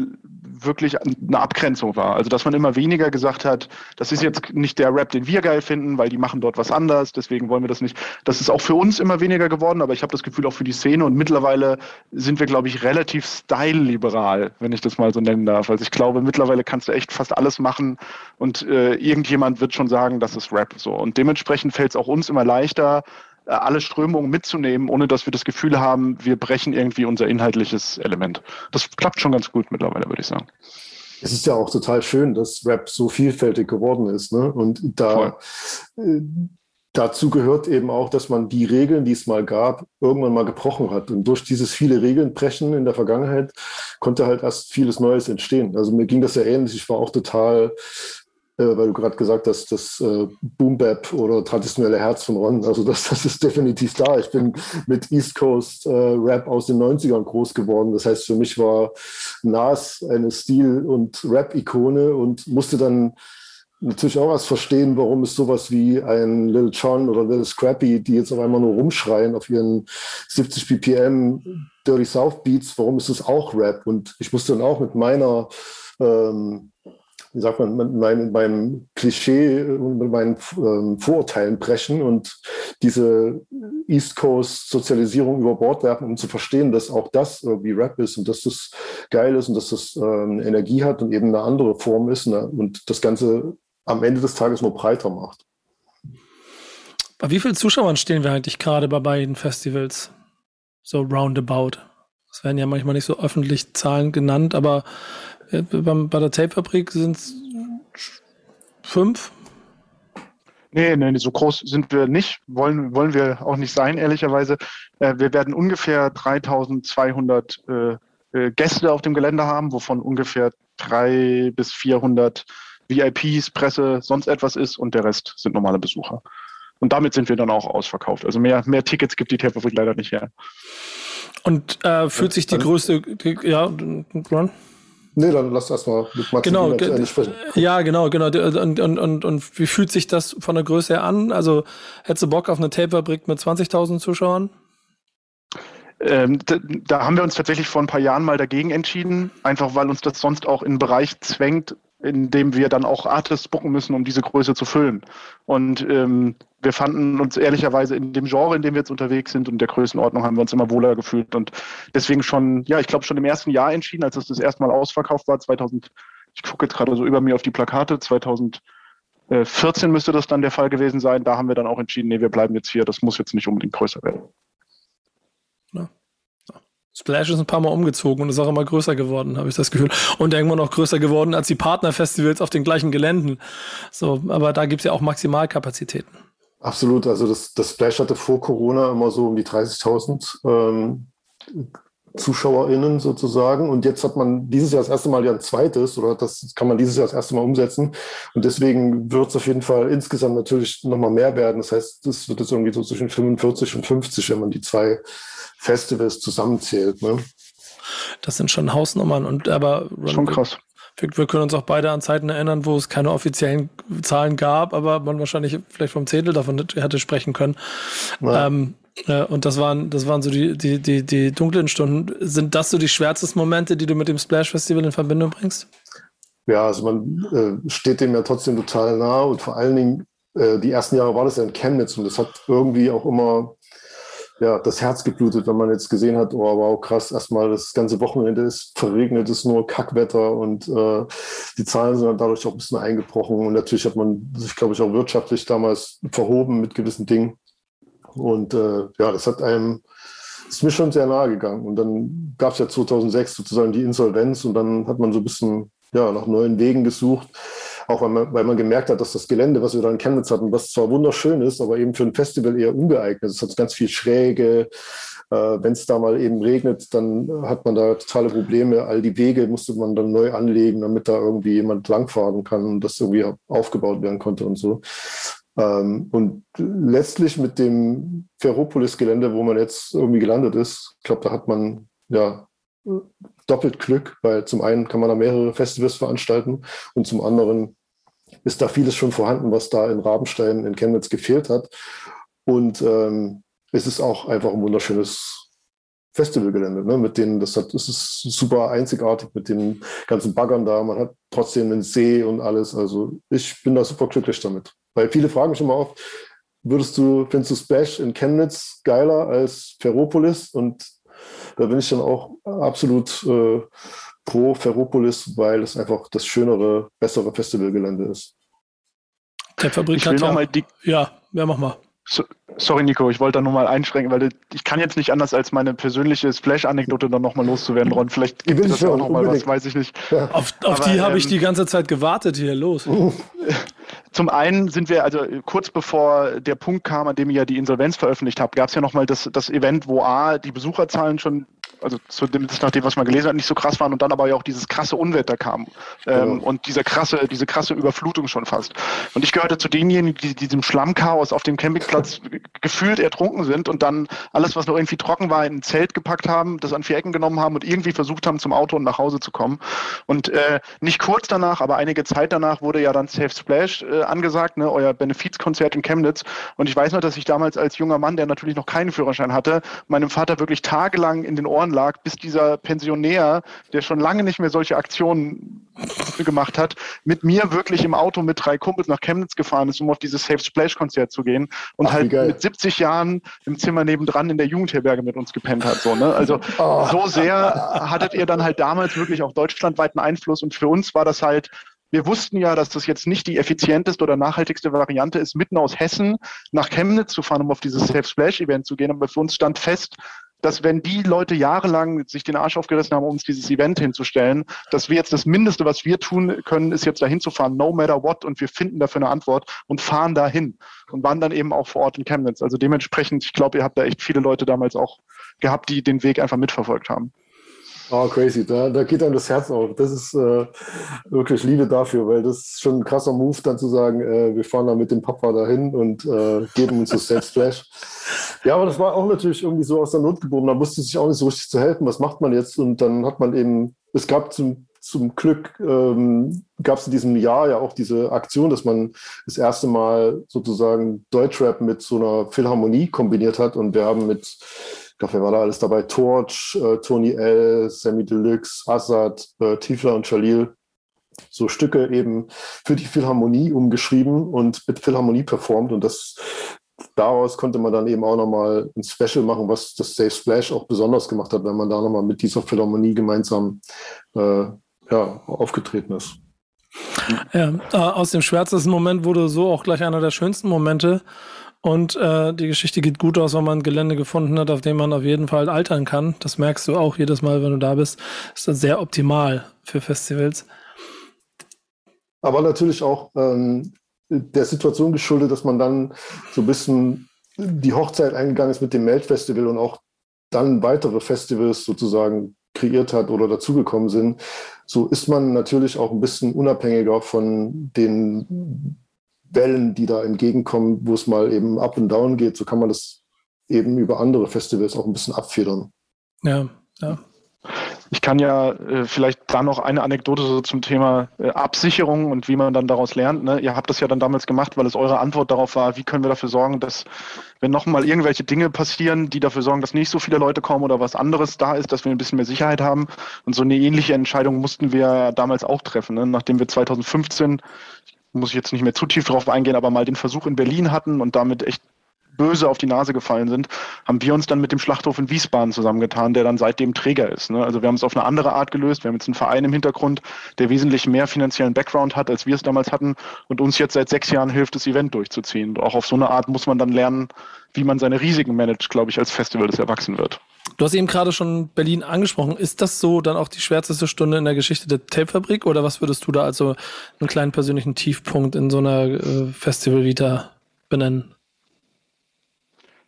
wirklich eine Abgrenzung war. Also dass man immer weniger gesagt hat, das ist jetzt nicht der Rap, den wir geil finden, weil die machen dort was anders, deswegen wollen wir das nicht. Das ist auch für uns immer weniger geworden, aber ich habe das Gefühl auch für die Szene und mittlerweile sind wir, glaube ich, relativ style-liberal, wenn ich das mal so nennen darf. Also ich glaube, mittlerweile kannst du echt fast alles machen und äh, irgendjemand wird schon sagen, das ist Rap so. Und dementsprechend fällt es auch uns immer leichter, äh, alle Strömungen mitzunehmen, ohne dass wir das Gefühl haben, wir brechen irgendwie unser inhaltliches Element. Das klappt schon ganz gut mittlerweile, würde ich sagen. Es ist ja auch total schön, dass Rap so vielfältig geworden ist. Ne? Und da äh, dazu gehört eben auch, dass man die Regeln, die es mal gab, irgendwann mal gebrochen hat. Und durch dieses viele Regeln brechen in der Vergangenheit konnte halt erst vieles Neues entstehen. Also mir ging das ja ähnlich. Ich war auch total weil du gerade gesagt hast, das äh, Boom Bap oder traditionelle Herz von Ron, also das, das ist definitiv da. Ich bin mit East Coast äh, Rap aus den 90ern groß geworden. Das heißt, für mich war Nas eine Stil- und Rap-Ikone und musste dann natürlich auch erst verstehen, warum es sowas wie ein Little John oder Little Scrappy, die jetzt auf einmal nur rumschreien auf ihren 70 BPM Dirty South Beats, warum ist das auch Rap? Und ich musste dann auch mit meiner ähm, wie sagt man, mit meinem, Klischee und meinen ähm, Vorurteilen brechen und diese East Coast Sozialisierung über Bord werfen, um zu verstehen, dass auch das irgendwie Rap ist und dass das geil ist und dass das ähm, Energie hat und eben eine andere Form ist ne? und das Ganze am Ende des Tages nur breiter macht. Bei wie vielen Zuschauern stehen wir eigentlich gerade bei beiden Festivals? So roundabout. Es werden ja manchmal nicht so öffentlich Zahlen genannt, aber bei der Tape-Fabrik sind es fünf, Nee, nee, so groß sind wir nicht, wollen, wollen wir auch nicht sein, ehrlicherweise. Äh, wir werden ungefähr 3200 äh, äh, Gäste auf dem Gelände haben, wovon ungefähr 300 bis 400 VIPs, Presse, sonst etwas ist und der Rest sind normale Besucher. Und damit sind wir dann auch ausverkauft. Also mehr, mehr Tickets gibt die Tapefabrik leider nicht her. Und äh, fühlt sich die größte, die, ja, Ron? Nee, dann lass erstmal mit Max genau, sprechen. Ja, genau, genau. Und, und, und, und wie fühlt sich das von der Größe her an? Also hättest du Bock auf eine Tapefabrik mit 20.000 Zuschauern? Ähm, da, da, haben wir uns tatsächlich vor ein paar Jahren mal dagegen entschieden, einfach weil uns das sonst auch in einen Bereich zwängt, in dem wir dann auch Artists bucken müssen, um diese Größe zu füllen. Und ähm, wir fanden uns ehrlicherweise in dem Genre, in dem wir jetzt unterwegs sind und der Größenordnung haben wir uns immer wohler gefühlt und deswegen schon, ja, ich glaube schon im ersten Jahr entschieden, als es das erste Mal ausverkauft war, 2000, ich gucke jetzt gerade so über mir auf die Plakate, 2014 müsste das dann der Fall gewesen sein. Da haben wir dann auch entschieden, nee, wir bleiben jetzt hier, das muss jetzt nicht unbedingt größer werden. Splash ist ein paar Mal umgezogen und ist auch immer größer geworden, habe ich das Gefühl. Und irgendwann noch größer geworden als die Partnerfestivals auf den gleichen Geländen. So, aber da gibt's ja auch Maximalkapazitäten. Absolut. Also das, das Splash hatte vor Corona immer so um die 30.000 ähm, ZuschauerInnen sozusagen. Und jetzt hat man dieses Jahr das erste Mal ja ein zweites oder das kann man dieses Jahr das erste Mal umsetzen. Und deswegen wird es auf jeden Fall insgesamt natürlich nochmal mehr werden. Das heißt, das wird jetzt irgendwie so zwischen 45 und 50, wenn man die zwei Festivals zusammenzählt. Ne? Das sind schon Hausnummern und aber schon krass. Wir, wir, können uns auch beide an Zeiten erinnern, wo es keine offiziellen Zahlen gab, aber man wahrscheinlich vielleicht vom Zehntel davon hätte sprechen können. Ja. Ähm, äh, und das waren, das waren so die, die, die, die dunklen Stunden. Sind das so die schwärzesten Momente, die du mit dem Splash Festival in Verbindung bringst? Ja, also man äh, steht dem ja trotzdem total nah und vor allen Dingen äh, die ersten Jahre war das ja in Chemnitz und das hat irgendwie auch immer ja, das Herz geblutet, wenn man jetzt gesehen hat, oh wow, krass, erstmal das ganze Wochenende ist verregnet, ist nur Kackwetter und äh, die Zahlen sind dann dadurch auch ein bisschen eingebrochen. Und natürlich hat man sich, glaube ich, auch wirtschaftlich damals verhoben mit gewissen Dingen. Und äh, ja, das hat einem, ist mir schon sehr nahe gegangen. Und dann gab es ja 2006 sozusagen die Insolvenz und dann hat man so ein bisschen ja, nach neuen Wegen gesucht auch weil man, weil man gemerkt hat, dass das Gelände, was wir da in Chemnitz hatten, was zwar wunderschön ist, aber eben für ein Festival eher ungeeignet. Es hat ganz viel Schräge. Äh, Wenn es da mal eben regnet, dann hat man da totale Probleme. All die Wege musste man dann neu anlegen, damit da irgendwie jemand langfahren kann und das irgendwie aufgebaut werden konnte und so. Ähm, und letztlich mit dem Ferropolis-Gelände, wo man jetzt irgendwie gelandet ist, ich glaube, da hat man ja doppelt Glück, weil zum einen kann man da mehrere Festivals veranstalten und zum anderen ist da vieles schon vorhanden, was da in Rabenstein in Chemnitz gefehlt hat. Und ähm, es ist auch einfach ein wunderschönes Festivalgelände, ne? mit denen, das hat, das ist super einzigartig mit den ganzen Baggern da. Man hat trotzdem einen See und alles. Also ich bin da super glücklich damit. Weil viele fragen mich immer oft, würdest du, findest du Splash in Chemnitz geiler als Ferropolis? Und da bin ich dann auch absolut äh, pro Ferropolis, weil es einfach das schönere, bessere Festivalgelände ist. Der Fabrikant ja, die, ja, ja, mach mal. So, sorry, Nico, ich wollte da nochmal einschränken, weil ich kann jetzt nicht anders als meine persönliche Splash-Anekdote dann nochmal loszuwerden, Ron. Vielleicht gibt es das auch nochmal was, weiß ich nicht. Ja. Auf, auf Aber, die habe ähm, ich die ganze Zeit gewartet hier, los. Zum einen sind wir, also kurz bevor der Punkt kam, an dem ihr ja die Insolvenz veröffentlicht habt, gab es ja nochmal das, das Event, wo A, die Besucherzahlen schon also zu dem, nach dem, was man gelesen hat, nicht so krass waren und dann aber ja auch dieses krasse Unwetter kam ähm, genau. und diese krasse, diese krasse Überflutung schon fast. Und ich gehörte zu denjenigen, die diesem Schlammchaos auf dem Campingplatz gefühlt ertrunken sind und dann alles, was noch irgendwie trocken war, in ein Zelt gepackt haben, das an vier Ecken genommen haben und irgendwie versucht haben, zum Auto und nach Hause zu kommen. Und äh, nicht kurz danach, aber einige Zeit danach wurde ja dann Safe Splash äh, angesagt, ne, euer Benefizkonzert in Chemnitz. Und ich weiß noch, dass ich damals als junger Mann, der natürlich noch keinen Führerschein hatte, meinem Vater wirklich tagelang in den Ohren lag, bis dieser Pensionär, der schon lange nicht mehr solche Aktionen gemacht hat, mit mir wirklich im Auto mit drei Kumpels nach Chemnitz gefahren ist, um auf dieses Safe Splash Konzert zu gehen und Ach, halt mit 70 Jahren im Zimmer nebendran in der Jugendherberge mit uns gepennt hat. So, ne? Also oh. so sehr hattet ihr dann halt damals wirklich auch deutschlandweiten Einfluss und für uns war das halt wir wussten ja, dass das jetzt nicht die effizienteste oder nachhaltigste Variante ist, mitten aus Hessen nach Chemnitz zu fahren, um auf dieses Safe Splash Event zu gehen. Aber für uns stand fest, dass wenn die Leute jahrelang sich den Arsch aufgerissen haben, um uns dieses Event hinzustellen, dass wir jetzt das Mindeste, was wir tun können, ist jetzt dahin zu fahren, no matter what, und wir finden dafür eine Antwort und fahren dahin und waren dann eben auch vor Ort in Chemnitz. Also dementsprechend, ich glaube, ihr habt da echt viele Leute damals auch gehabt, die den Weg einfach mitverfolgt haben. Oh, crazy. Da, da geht einem das Herz auf. Das ist äh, wirklich Liebe dafür, weil das ist schon ein krasser Move, dann zu sagen, äh, wir fahren da mit dem Papa dahin und äh, geben uns das Selbstflash. Ja, aber das war auch natürlich irgendwie so aus der Not geboren. Da wusste sich auch nicht so richtig zu helfen. Was macht man jetzt? Und dann hat man eben, es gab zum, zum Glück, ähm, gab es in diesem Jahr ja auch diese Aktion, dass man das erste Mal sozusagen Deutschrap mit so einer Philharmonie kombiniert hat. Und wir haben mit glaube, wer war da alles dabei? Torch, äh, Tony L., Sammy Deluxe, Assad, äh, Tiefler und Jalil. So Stücke eben für die Philharmonie umgeschrieben und mit Philharmonie performt. Und das daraus konnte man dann eben auch nochmal ein Special machen, was das Safe Splash auch besonders gemacht hat, wenn man da nochmal mit dieser Philharmonie gemeinsam äh, ja, aufgetreten ist. Ja, äh, aus dem schwärzesten Moment wurde so auch gleich einer der schönsten Momente. Und äh, die Geschichte geht gut aus, weil man ein Gelände gefunden hat, auf dem man auf jeden Fall altern kann. Das merkst du auch jedes Mal, wenn du da bist. Ist dann sehr optimal für Festivals. Aber natürlich auch ähm, der Situation geschuldet, dass man dann so ein bisschen die Hochzeit eingegangen ist mit dem Melt-Festival und auch dann weitere Festivals sozusagen kreiert hat oder dazugekommen sind, so ist man natürlich auch ein bisschen unabhängiger von den Wellen, die da entgegenkommen, wo es mal eben up und down geht, so kann man das eben über andere Festivals auch ein bisschen abfedern. Ja, ja. Ich kann ja äh, vielleicht da noch eine Anekdote so zum Thema äh, Absicherung und wie man dann daraus lernt. Ne? Ihr habt das ja dann damals gemacht, weil es eure Antwort darauf war, wie können wir dafür sorgen, dass wenn nochmal irgendwelche Dinge passieren, die dafür sorgen, dass nicht so viele Leute kommen oder was anderes da ist, dass wir ein bisschen mehr Sicherheit haben. Und so eine ähnliche Entscheidung mussten wir damals auch treffen, ne? nachdem wir 2015, muss ich jetzt nicht mehr zu tief drauf eingehen, aber mal den Versuch in Berlin hatten und damit echt böse auf die Nase gefallen sind, haben wir uns dann mit dem Schlachthof in Wiesbaden zusammengetan, der dann seitdem Träger ist. Ne? Also wir haben es auf eine andere Art gelöst. Wir haben jetzt einen Verein im Hintergrund, der wesentlich mehr finanziellen Background hat, als wir es damals hatten und uns jetzt seit sechs Jahren hilft, das Event durchzuziehen. Und auch auf so eine Art muss man dann lernen, wie man seine Risiken managt, glaube ich, als Festival, das erwachsen wird. Du hast eben gerade schon Berlin angesprochen. Ist das so dann auch die schwärzeste Stunde in der Geschichte der Tapefabrik oder was würdest du da also einen kleinen persönlichen Tiefpunkt in so einer äh, Festival-Vita benennen?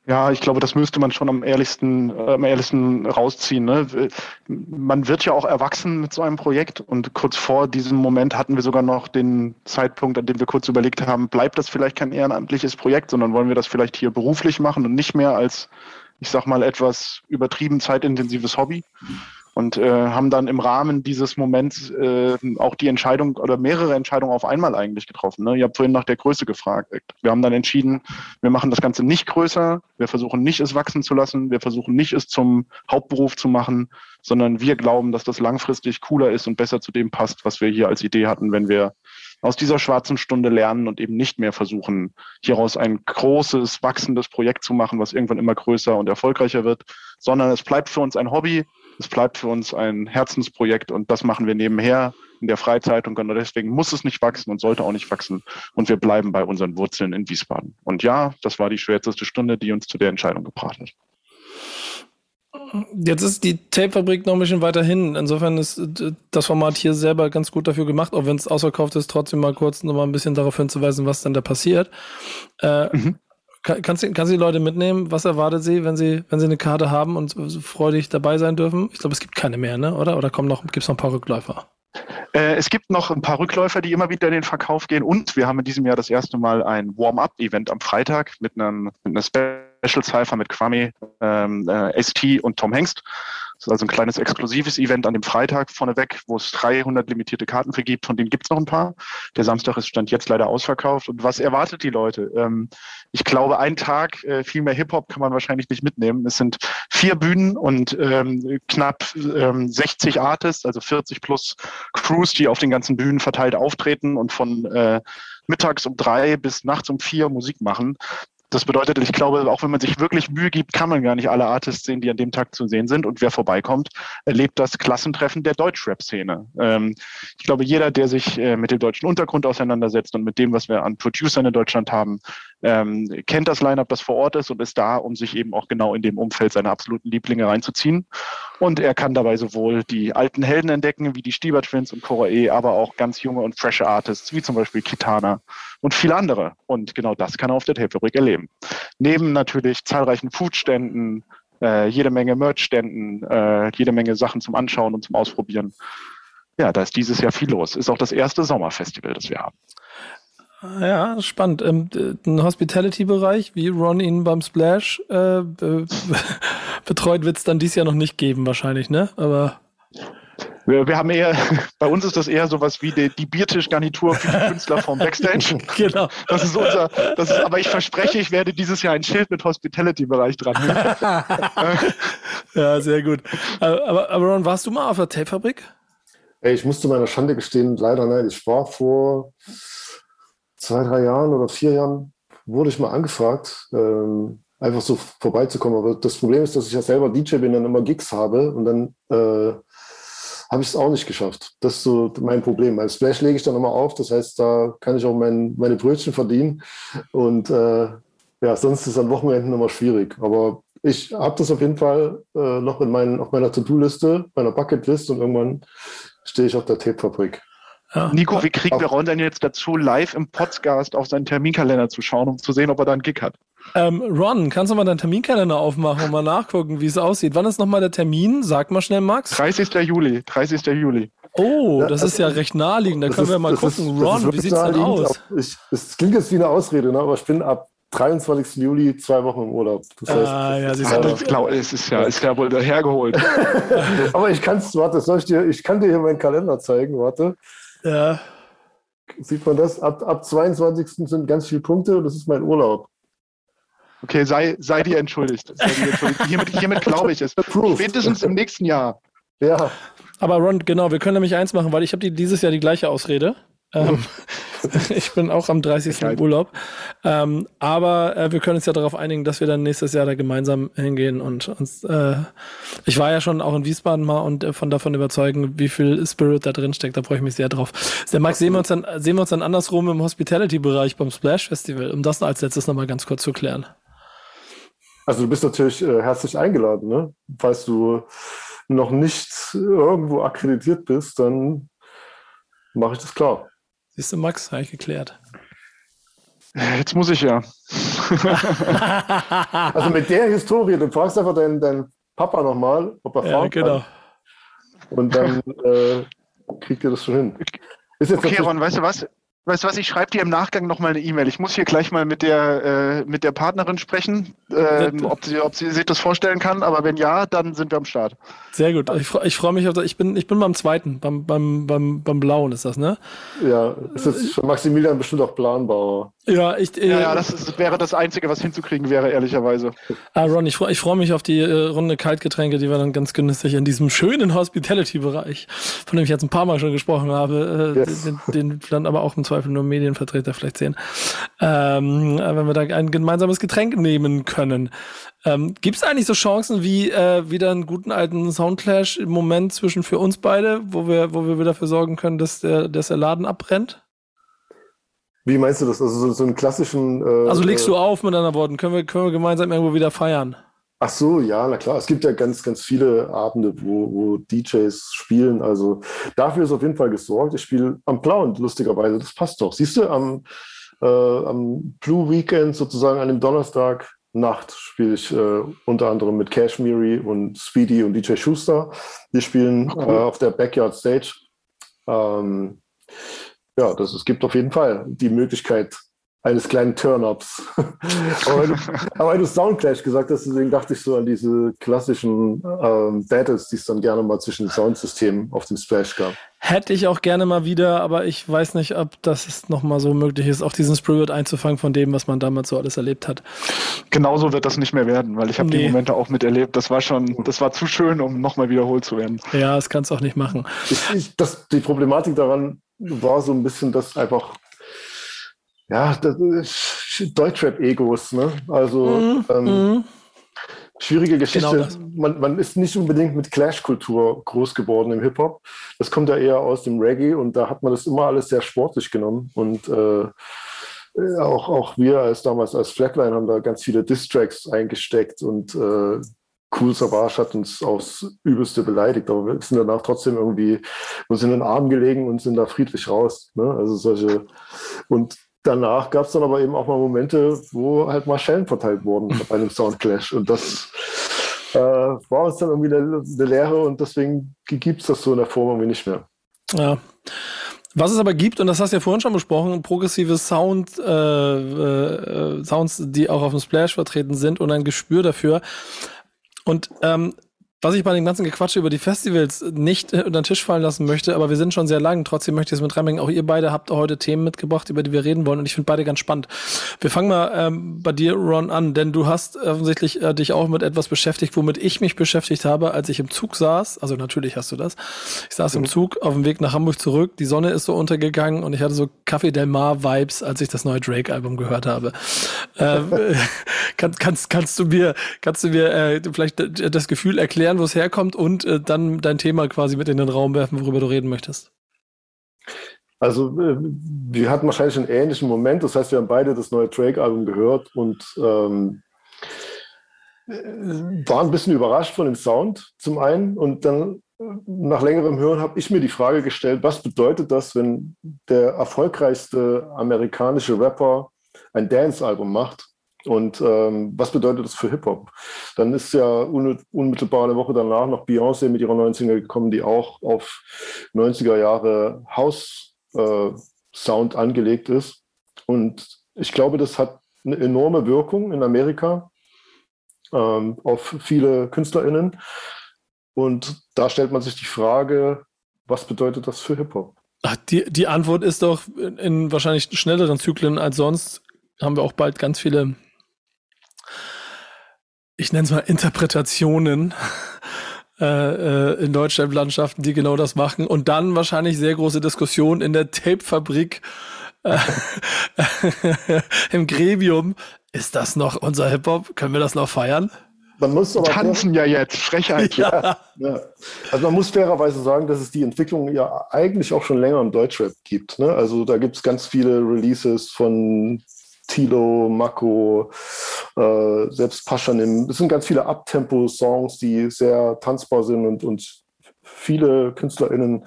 Ja, ich glaube, das müsste man schon am ehrlichsten, äh, am ehrlichsten rausziehen. Ne? Man wird ja auch erwachsen mit so einem Projekt und kurz vor diesem Moment hatten wir sogar noch den Zeitpunkt, an dem wir kurz überlegt haben, bleibt das vielleicht kein ehrenamtliches Projekt, sondern wollen wir das vielleicht hier beruflich machen und nicht mehr als ich sag mal, etwas übertrieben zeitintensives Hobby und äh, haben dann im Rahmen dieses Moments äh, auch die Entscheidung oder mehrere Entscheidungen auf einmal eigentlich getroffen. Ne? Ihr habt vorhin nach der Größe gefragt. Wir haben dann entschieden, wir machen das Ganze nicht größer, wir versuchen nicht es wachsen zu lassen, wir versuchen nicht es zum Hauptberuf zu machen, sondern wir glauben, dass das langfristig cooler ist und besser zu dem passt, was wir hier als Idee hatten, wenn wir aus dieser schwarzen Stunde lernen und eben nicht mehr versuchen, hieraus ein großes, wachsendes Projekt zu machen, was irgendwann immer größer und erfolgreicher wird, sondern es bleibt für uns ein Hobby, es bleibt für uns ein Herzensprojekt und das machen wir nebenher in der Freizeit und genau deswegen muss es nicht wachsen und sollte auch nicht wachsen und wir bleiben bei unseren Wurzeln in Wiesbaden. Und ja, das war die schwärzeste Stunde, die uns zu der Entscheidung gebracht hat. Jetzt ist die Tapefabrik noch ein bisschen weiter hin. Insofern ist äh, das Format hier selber ganz gut dafür gemacht, auch wenn es ausverkauft ist, trotzdem mal kurz noch mal ein bisschen darauf hinzuweisen, was dann da passiert. Äh, mhm. Kann, kannst, du, kannst die Leute mitnehmen? Was erwartet sie, wenn sie, wenn sie eine Karte haben und so freudig dabei sein dürfen? Ich glaube, es gibt keine mehr, ne? Oder? Oder noch, gibt es noch ein paar Rückläufer? Äh, es gibt noch ein paar Rückläufer, die immer wieder in den Verkauf gehen und wir haben in diesem Jahr das erste Mal ein Warm-up-Event am Freitag mit, einem, mit einer Special Cypher mit Kwame, ähm, äh, ST und Tom Hengst. Das ist also ein kleines exklusives Event an dem Freitag vorneweg, wo es 300 limitierte Karten für gibt. Von denen gibt es noch ein paar. Der Samstag ist Stand jetzt leider ausverkauft. Und was erwartet die Leute? Ähm, ich glaube, ein Tag, äh, viel mehr Hip-Hop kann man wahrscheinlich nicht mitnehmen. Es sind vier Bühnen und ähm, knapp ähm, 60 Artists, also 40 plus Crews, die auf den ganzen Bühnen verteilt auftreten und von äh, mittags um drei bis nachts um vier Musik machen. Das bedeutet, ich glaube, auch wenn man sich wirklich Mühe gibt, kann man gar nicht alle Artists sehen, die an dem Tag zu sehen sind. Und wer vorbeikommt, erlebt das Klassentreffen der Deutschrap-Szene. Ähm, ich glaube, jeder, der sich äh, mit dem deutschen Untergrund auseinandersetzt und mit dem, was wir an Producern in Deutschland haben, ähm, kennt das Line-Up, das vor Ort ist und ist da, um sich eben auch genau in dem Umfeld seine absoluten Lieblinge reinzuziehen. Und er kann dabei sowohl die alten Helden entdecken, wie die Stieber Twins und Cora E., aber auch ganz junge und frische Artists, wie zum Beispiel Kitana und viele andere. Und genau das kann er auf der Tapefabrik erleben. Neben natürlich zahlreichen Foodständen, äh, jede Menge Merchständen, äh, jede Menge Sachen zum Anschauen und zum Ausprobieren. Ja, da ist dieses Jahr viel los. Ist auch das erste Sommerfestival, das wir haben. Ja, spannend. Ähm, ein Hospitality-Bereich, wie Ron ihn beim Splash äh, betreut, wird es dann dieses Jahr noch nicht geben, wahrscheinlich, ne? Aber. Wir, wir haben eher, bei uns ist das eher sowas wie die, die Biertischgarnitur für die Künstler vom Backstage. genau. Das ist unser, das ist, aber ich verspreche, ich werde dieses Jahr ein Schild mit Hospitality-Bereich dran. ja, sehr gut. Aber, aber Ron, warst du mal auf der Tapefabrik? Ey, ich musste meiner Schande gestehen, leider nein. Ich war vor zwei, drei Jahren oder vier Jahren wurde ich mal angefragt, ähm, einfach so vorbeizukommen. Aber das Problem ist, dass ich ja selber DJ bin und immer Gigs habe und dann äh, habe ich es auch nicht geschafft. Das ist so mein Problem. Als Splash lege ich dann immer auf, das heißt, da kann ich auch mein, meine Brötchen verdienen und äh, ja, sonst ist es an Wochenenden immer schwierig. Aber ich habe das auf jeden Fall äh, noch in mein, auf meiner To-Do-Liste, meiner Bucketlist und irgendwann stehe ich auf der Tapefabrik. Ja. Nico, wie kriegen wir Ron denn jetzt dazu, live im Podcast auf seinen Terminkalender zu schauen, um zu sehen, ob er da einen Gig hat? Ähm, Ron, kannst du mal deinen Terminkalender aufmachen und mal nachgucken, wie es aussieht? Wann ist nochmal der Termin? Sag mal schnell, Max. 30. Juli. 30. Juli. Oh, das ja, ist ja recht naheliegend. Da können ist, wir mal gucken. Ist, Ron, wie sieht es denn aus? Ich, es klingt jetzt wie eine Ausrede, ne? aber ich bin ab 23. Juli zwei Wochen im Urlaub. Das heißt, ah, ja, das, das glaub, es ist ja, ist ja wohl dahergeholt. aber ich kann es, warte, soll ich dir, ich kann dir hier meinen Kalender zeigen, warte. Ja. Sieht man das? Ab, ab 22. sind ganz viele Punkte und das ist mein Urlaub. Okay, sei, sei dir entschuldigt. Sei dir entschuldigt. Hiermit, hiermit glaube ich es. Spätestens im nächsten Jahr. Ja. Aber Ron, genau, wir können nämlich eins machen, weil ich habe dieses Jahr die gleiche Ausrede. Ähm, ich bin auch am 30. im Urlaub. Ähm, aber äh, wir können uns ja darauf einigen, dass wir dann nächstes Jahr da gemeinsam hingehen und uns. Äh, ich war ja schon auch in Wiesbaden mal und äh, von davon überzeugen, wie viel Spirit da drin steckt. Da freue ich mich sehr drauf. Der Max, sehen wir uns dann, sehen wir uns dann andersrum im Hospitality-Bereich beim Splash Festival, um das als letztes nochmal ganz kurz zu klären. Also du bist natürlich äh, herzlich eingeladen, ne? Falls du noch nicht irgendwo akkreditiert bist, dann mache ich das klar. Siehst du, Max, habe ich geklärt. Jetzt muss ich ja. also mit der Historie, du fragst einfach deinen, deinen Papa nochmal, ob er fahren ja, genau. kann. Und dann äh, kriegt ihr das schon hin. Ist jetzt okay, Ron, weißt du was? Weißt du was, ich schreibe dir im Nachgang nochmal eine E-Mail. Ich muss hier gleich mal mit der, äh, mit der Partnerin sprechen, äh, ob, sie, ob sie sich das vorstellen kann. Aber wenn ja, dann sind wir am Start. Sehr gut. Ich, ich freue mich auf das. Ich bin, ich bin beim zweiten, beim, beim, beim, beim Blauen ist das, ne? Ja, ist jetzt für Maximilian bestimmt auch planbar. Ja, ich, äh, ja, ja, das ist, wäre das Einzige, was hinzukriegen wäre, ehrlicherweise. Ah, Ron, ich, ich freue mich auf die äh, Runde Kaltgetränke, die wir dann ganz genüsslich in diesem schönen Hospitality-Bereich, von dem ich jetzt ein paar Mal schon gesprochen habe, äh, yes. den, den dann aber auch im Zweifel nur Medienvertreter vielleicht sehen, ähm, wenn wir da ein gemeinsames Getränk nehmen können. Ähm, Gibt es eigentlich so Chancen wie äh, wieder einen guten alten Soundclash im Moment zwischen für uns beide, wo wir, wo wir dafür sorgen können, dass der, dass der Laden abbrennt? Wie meinst du das? Also so, so einen klassischen. Äh, also legst du äh, auf mit anderen Worten. Können wir, können wir gemeinsam irgendwo wieder feiern? Ach so, ja, na klar. Es gibt ja ganz, ganz viele Abende, wo, wo DJs spielen. Also dafür ist auf jeden Fall gesorgt. Ich spiele am Blauen, lustigerweise. Das passt doch. Siehst du, am, äh, am Blue Weekend sozusagen an dem Donnerstag Nacht spiele ich äh, unter anderem mit Cashmere und Speedy und DJ Schuster. Wir spielen cool. äh, auf der Backyard Stage. Ähm, ja, das, es gibt auf jeden Fall die Möglichkeit eines kleinen Turn-Ups. aber, weil du, aber du Soundclash gesagt hast, deswegen dachte ich so an diese klassischen ähm, Battles, die es dann gerne mal zwischen den Soundsystemen auf dem Splash gab. Hätte ich auch gerne mal wieder, aber ich weiß nicht, ob das nochmal so möglich ist, auch diesen Spirit einzufangen von dem, was man damals so alles erlebt hat. Genauso wird das nicht mehr werden, weil ich habe nee. die Momente auch miterlebt. Das war schon, das war zu schön, um nochmal wiederholt zu werden. Ja, das kannst du auch nicht machen. Ich, ich, das, die Problematik daran war so ein bisschen, dass einfach, ja, das, Deutschrap-Egos, ne? Also mhm. ähm, mhm. schwierige Geschichte. Genau man, man, ist nicht unbedingt mit Clash-Kultur groß geworden im Hip-Hop. Das kommt ja eher aus dem Reggae und da hat man das immer alles sehr sportlich genommen. Und äh, auch, auch wir als damals als Flatline haben da ganz viele Distracks eingesteckt und äh, Cool Savage hat uns aufs Übelste beleidigt, aber wir sind danach trotzdem irgendwie uns in den Arm gelegen und sind da friedlich raus. Ne? Also solche und danach gab es dann aber eben auch mal Momente, wo halt mal Schellen verteilt wurden bei einem Soundclash. Und das äh, war uns dann irgendwie eine, eine Lehre und deswegen gibt es das so in der Form irgendwie nicht mehr. Ja. Was es aber gibt, und das hast du ja vorhin schon besprochen, progressive Sound, äh, äh, Sounds, die auch auf dem Splash vertreten sind und ein Gespür dafür. Und ähm, was ich bei dem ganzen Gequatsche über die Festivals nicht äh, unter den Tisch fallen lassen möchte, aber wir sind schon sehr lang, trotzdem möchte ich es mit reinbringen. Auch ihr beide habt heute Themen mitgebracht, über die wir reden wollen und ich finde beide ganz spannend. Wir fangen mal ähm, bei dir, Ron, an, denn du hast offensichtlich äh, dich auch mit etwas beschäftigt, womit ich mich beschäftigt habe, als ich im Zug saß. Also natürlich hast du das. Ich saß mhm. im Zug auf dem Weg nach Hamburg zurück, die Sonne ist so untergegangen und ich hatte so Café Del Mar Vibes, als ich das neue Drake-Album gehört habe. ähm, kann, kannst, kannst du mir, kannst du mir äh, vielleicht das Gefühl erklären, erklären, wo es herkommt und äh, dann dein Thema quasi mit in den Raum werfen, worüber du reden möchtest. Also äh, wir hatten wahrscheinlich einen ähnlichen Moment. Das heißt, wir haben beide das neue Drake-Album gehört und ähm, äh, waren ein bisschen überrascht von dem Sound zum einen. Und dann äh, nach längerem Hören habe ich mir die Frage gestellt, was bedeutet das, wenn der erfolgreichste amerikanische Rapper ein Dance-Album macht und ähm, was bedeutet das für Hip-Hop? Dann ist ja unmittelbar eine Woche danach noch Beyoncé mit ihrer 90er gekommen, die auch auf 90er Jahre House-Sound äh, angelegt ist. Und ich glaube, das hat eine enorme Wirkung in Amerika ähm, auf viele KünstlerInnen. Und da stellt man sich die Frage, was bedeutet das für Hip-Hop? Die, die Antwort ist doch in wahrscheinlich schnelleren Zyklen als sonst haben wir auch bald ganz viele ich nenne es mal Interpretationen äh, äh, in Deutschland-Landschaften, die genau das machen. Und dann wahrscheinlich sehr große Diskussionen in der Tape-Fabrik äh, im Gremium. Ist das noch unser Hip-Hop? Können wir das noch feiern? Man muss aber tanzen ja jetzt, Frechheit. Ja. ja. Also man muss fairerweise sagen, dass es die Entwicklung ja eigentlich auch schon länger im Deutschrap gibt. Ne? Also da gibt es ganz viele Releases von Tilo, Mako, äh, selbst Paschanim. Es sind ganz viele Abtempo-Songs, die sehr tanzbar sind und, und viele KünstlerInnen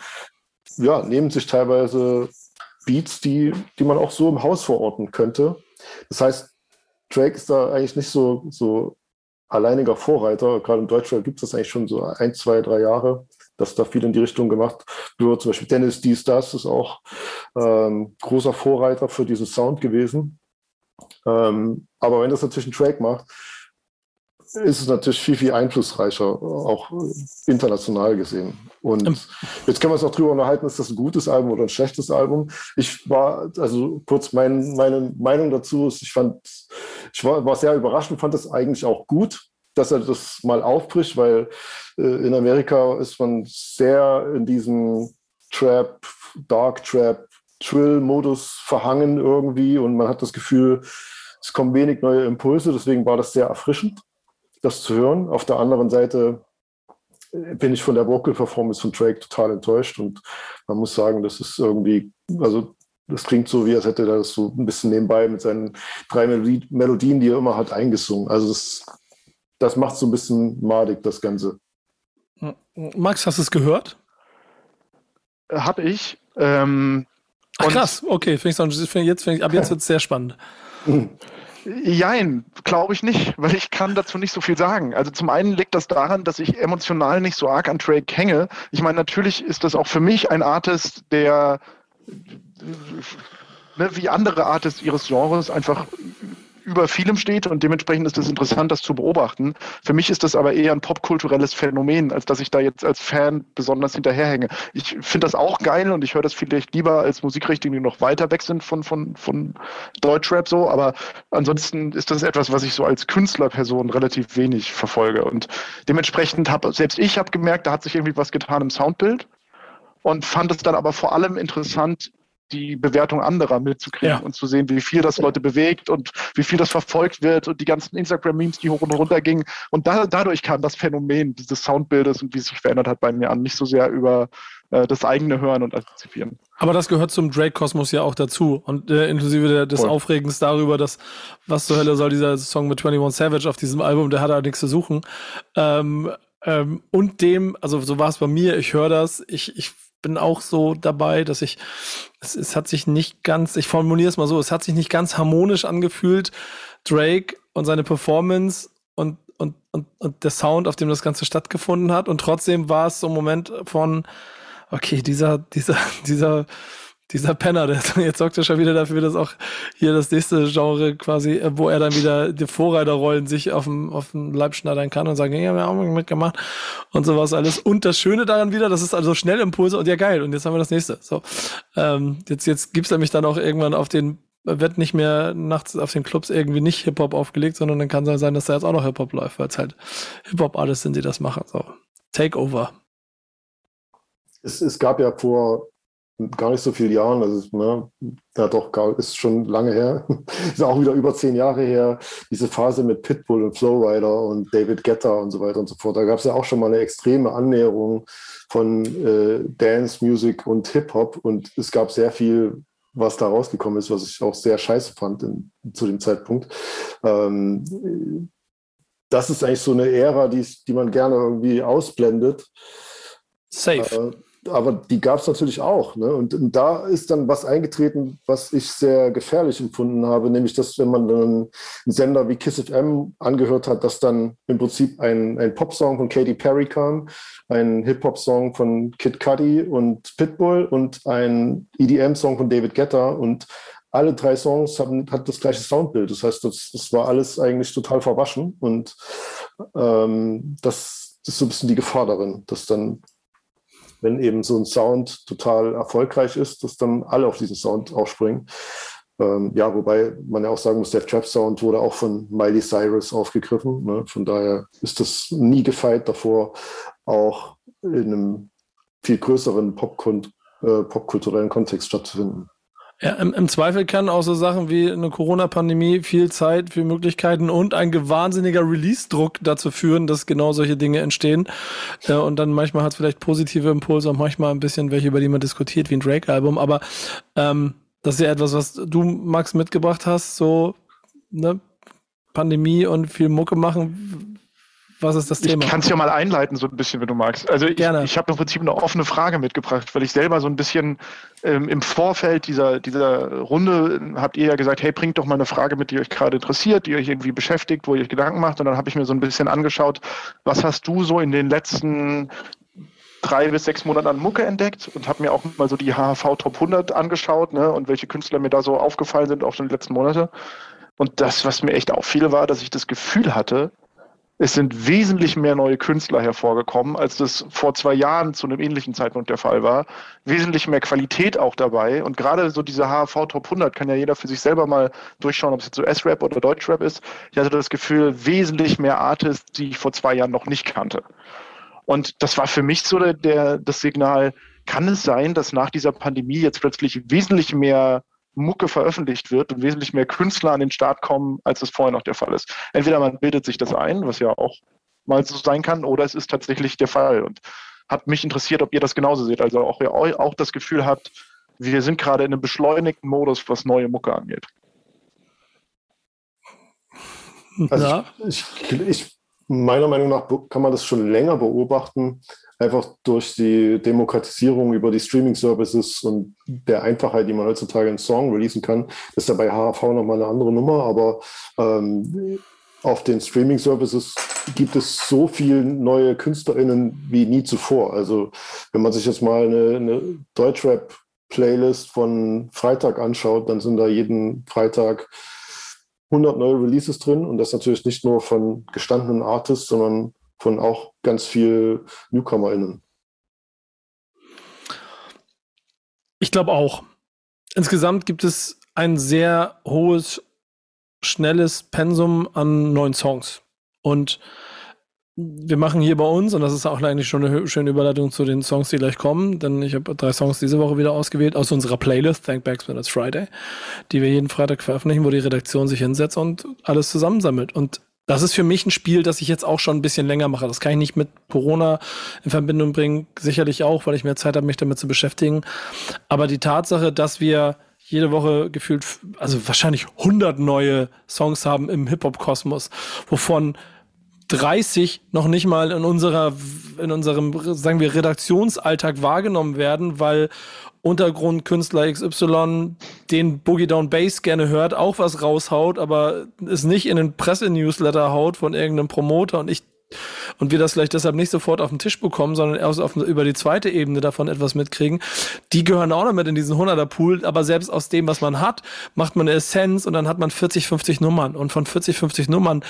ja, nehmen sich teilweise Beats, die, die man auch so im Haus verorten könnte. Das heißt, Drake ist da eigentlich nicht so, so alleiniger Vorreiter. Gerade im Deutschland gibt es das eigentlich schon so ein, zwei, drei Jahre, dass da viel in die Richtung gemacht wird. Zum Beispiel Dennis Dies, das ist auch ähm, großer Vorreiter für diesen Sound gewesen. Ähm, aber wenn das natürlich ein Track macht, ist es natürlich viel, viel einflussreicher, auch international gesehen. Und ähm. jetzt können wir uns auch drüber unterhalten, ist das ein gutes Album oder ein schlechtes Album. Ich war, also kurz mein, meine Meinung dazu ist, ich fand, ich war, war sehr überrascht und fand es eigentlich auch gut, dass er das mal aufbricht, weil äh, in Amerika ist man sehr in diesem Trap, Dark Trap, Trill-Modus verhangen irgendwie und man hat das Gefühl, es kommen wenig neue Impulse. Deswegen war das sehr erfrischend, das zu hören. Auf der anderen Seite äh, bin ich von der Vocal-Performance von Drake total enttäuscht und man muss sagen, das ist irgendwie, also das klingt so, wie als hätte er das so ein bisschen nebenbei mit seinen drei Melodien, die er immer hat, eingesungen. Also das, das macht so ein bisschen madig, das Ganze. Max, hast du es gehört? Hab ich. Ähm, Ach, krass, okay, find ich, find, jetzt, find ich, ab jetzt wird es sehr spannend. Jein, glaube ich nicht, weil ich kann dazu nicht so viel sagen. Also zum einen liegt das daran, dass ich emotional nicht so arg an Drake hänge. Ich meine, natürlich ist das auch für mich ein Artist, der ne, wie andere Artists ihres Genres einfach über vielem steht und dementsprechend ist es interessant, das zu beobachten. Für mich ist das aber eher ein popkulturelles Phänomen, als dass ich da jetzt als Fan besonders hinterherhänge. Ich finde das auch geil und ich höre das vielleicht lieber als Musikrichtungen, die noch weiter weg sind von, von, von Deutschrap so, aber ansonsten ist das etwas, was ich so als Künstlerperson relativ wenig verfolge und dementsprechend habe selbst ich habe gemerkt, da hat sich irgendwie was getan im Soundbild und fand es dann aber vor allem interessant, die Bewertung anderer mitzukriegen ja. und zu sehen, wie viel das Leute bewegt und wie viel das verfolgt wird und die ganzen Instagram-Memes, die hoch und runter gingen. Und da, dadurch kam das Phänomen dieses Soundbildes und wie es sich verändert hat bei mir an, nicht so sehr über äh, das eigene Hören und Antizipieren. Aber das gehört zum Drake-Kosmos ja auch dazu. Und äh, inklusive der, des Voll. Aufregens darüber, dass was zur Hölle soll dieser Song mit 21 Savage auf diesem Album, der hat halt nichts zu suchen. Ähm, ähm, und dem, also so war es bei mir, ich höre das, ich, ich bin auch so dabei, dass ich, es, es hat sich nicht ganz, ich formuliere es mal so, es hat sich nicht ganz harmonisch angefühlt, Drake und seine Performance und, und, und, und der Sound, auf dem das Ganze stattgefunden hat. Und trotzdem war es so ein Moment von, okay, dieser, dieser, dieser, dieser Penner, der jetzt sorgt er schon wieder dafür, dass auch hier das nächste Genre quasi, äh, wo er dann wieder die Vorreiterrollen sich auf dem, auf dem Leib schneidern kann und sagen, ja, wir haben mitgemacht und sowas alles. Und das Schöne daran wieder, das ist also schnell Impulse und ja geil. Und jetzt haben wir das nächste. So, ähm, jetzt, jetzt gibt's nämlich dann auch irgendwann auf den wird nicht mehr nachts auf den Clubs irgendwie nicht Hip-Hop aufgelegt, sondern dann kann es sein, dass da jetzt auch noch Hip-Hop läuft, weil es halt Hip-Hop-Artists sind, die das machen. So. Takeover es, es gab ja vor gar nicht so vielen Jahren, also ne, ja doch, ist schon lange her, ist auch wieder über zehn Jahre her, diese Phase mit Pitbull und Flowrider und David Guetta und so weiter und so fort. Da gab es ja auch schon mal eine extreme Annäherung von äh, Dance, Music und Hip-Hop und es gab sehr viel, was da rausgekommen ist, was ich auch sehr scheiße fand in, zu dem Zeitpunkt. Ähm, das ist eigentlich so eine Ära, die, die man gerne irgendwie ausblendet. Safe. Äh, aber die gab es natürlich auch. Ne? Und, da ist dann was eingetreten, was ich sehr gefährlich empfunden habe, nämlich dass, wenn man einen Sender wie Kiss FM angehört hat, dass dann im Prinzip ein, ein Popsong von Katy Perry kam, ein Hip-Hop-Song von Kid Cudi und Pitbull und ein EDM-Song von David Guetta und alle drei Songs haben hat das gleiche Soundbild. Das heißt, das, das war alles eigentlich total verwaschen und ähm, das, das ist so ein bisschen die Gefahr darin, dass dann wenn eben so ein Sound total erfolgreich ist, dass dann alle auf diesen Sound aufspringen. Ähm, ja, wobei man ja auch sagen muss, der Trap-Sound wurde auch von Miley Cyrus aufgegriffen. Ne? Von daher ist das nie gefeit davor, auch in einem viel größeren Popkund, äh, popkulturellen Kontext stattzufinden. Ja, im, im, Zweifel kann auch so Sachen wie eine Corona-Pandemie viel Zeit, viel Möglichkeiten und ein wahnsinniger Release-Druck dazu führen, dass genau solche Dinge entstehen. Äh, und dann manchmal hat es vielleicht positive Impulse und manchmal ein bisschen welche, über die man diskutiert, wie ein Drake-Album. Aber ähm, das ist ja etwas, was du, Max, mitgebracht hast, so ne? Pandemie und viel Mucke machen. Was ist das Thema? Ich kann es ja mal einleiten, so ein bisschen, wenn du magst. Also ich, Gerne. ich habe im Prinzip eine offene Frage mitgebracht, weil ich selber so ein bisschen ähm, im Vorfeld dieser, dieser Runde habt ihr ja gesagt, hey, bringt doch mal eine Frage mit, die euch gerade interessiert, die euch irgendwie beschäftigt, wo ihr euch Gedanken macht. Und dann habe ich mir so ein bisschen angeschaut, was hast du so in den letzten drei bis sechs Monaten an Mucke entdeckt und habe mir auch mal so die HHV Top 100 angeschaut ne, und welche Künstler mir da so aufgefallen sind, auch schon die letzten Monate. Und das, was mir echt auffiel, war, dass ich das Gefühl hatte, es sind wesentlich mehr neue Künstler hervorgekommen, als das vor zwei Jahren zu einem ähnlichen Zeitpunkt der Fall war. Wesentlich mehr Qualität auch dabei. Und gerade so diese HAV Top 100 kann ja jeder für sich selber mal durchschauen, ob es jetzt so S-Rap oder Deutschrap ist. Ich hatte das Gefühl, wesentlich mehr Artists, die ich vor zwei Jahren noch nicht kannte. Und das war für mich so der, der das Signal, kann es sein, dass nach dieser Pandemie jetzt plötzlich wesentlich mehr Mucke veröffentlicht wird und wesentlich mehr Künstler an den Start kommen, als es vorher noch der Fall ist. Entweder man bildet sich das ein, was ja auch mal so sein kann, oder es ist tatsächlich der Fall. Und hat mich interessiert, ob ihr das genauso seht. Also auch ihr auch das Gefühl habt, wir sind gerade in einem beschleunigten Modus, was neue Mucke angeht. Also ja. ich, ich, ich, meiner Meinung nach kann man das schon länger beobachten, einfach durch die Demokratisierung über die Streaming-Services und der Einfachheit, die man heutzutage einen Song releasen kann, das ist ja bei HHV nochmal eine andere Nummer, aber ähm, auf den Streaming-Services gibt es so viele neue KünstlerInnen wie nie zuvor. Also wenn man sich jetzt mal eine, eine Deutschrap-Playlist von Freitag anschaut, dann sind da jeden Freitag 100 neue Releases drin und das natürlich nicht nur von gestandenen Artists, sondern von auch ganz viel NewcomerInnen. Ich glaube auch. Insgesamt gibt es ein sehr hohes, schnelles Pensum an neuen Songs. Und wir machen hier bei uns, und das ist auch eigentlich schon eine schöne Überleitung zu den Songs, die gleich kommen, denn ich habe drei Songs diese Woche wieder ausgewählt aus unserer Playlist, Thank Backsman It's Friday, die wir jeden Freitag veröffentlichen, wo die Redaktion sich hinsetzt und alles zusammensammelt. Und das ist für mich ein Spiel, das ich jetzt auch schon ein bisschen länger mache. Das kann ich nicht mit Corona in Verbindung bringen, sicherlich auch, weil ich mehr Zeit habe, mich damit zu beschäftigen. Aber die Tatsache, dass wir jede Woche gefühlt, also wahrscheinlich 100 neue Songs haben im Hip-Hop-Kosmos, wovon 30 noch nicht mal in unserer, in unserem, sagen wir, Redaktionsalltag wahrgenommen werden, weil Untergrundkünstler XY den Boogie Down Bass gerne hört, auch was raushaut, aber es nicht in den Pressenewsletter haut von irgendeinem Promoter und ich und wir das vielleicht deshalb nicht sofort auf den Tisch bekommen, sondern erst auf, über die zweite Ebene davon etwas mitkriegen. Die gehören auch noch mit in diesen 100er Pool, aber selbst aus dem, was man hat, macht man eine Essenz und dann hat man 40, 50 Nummern und von 40, 50 Nummern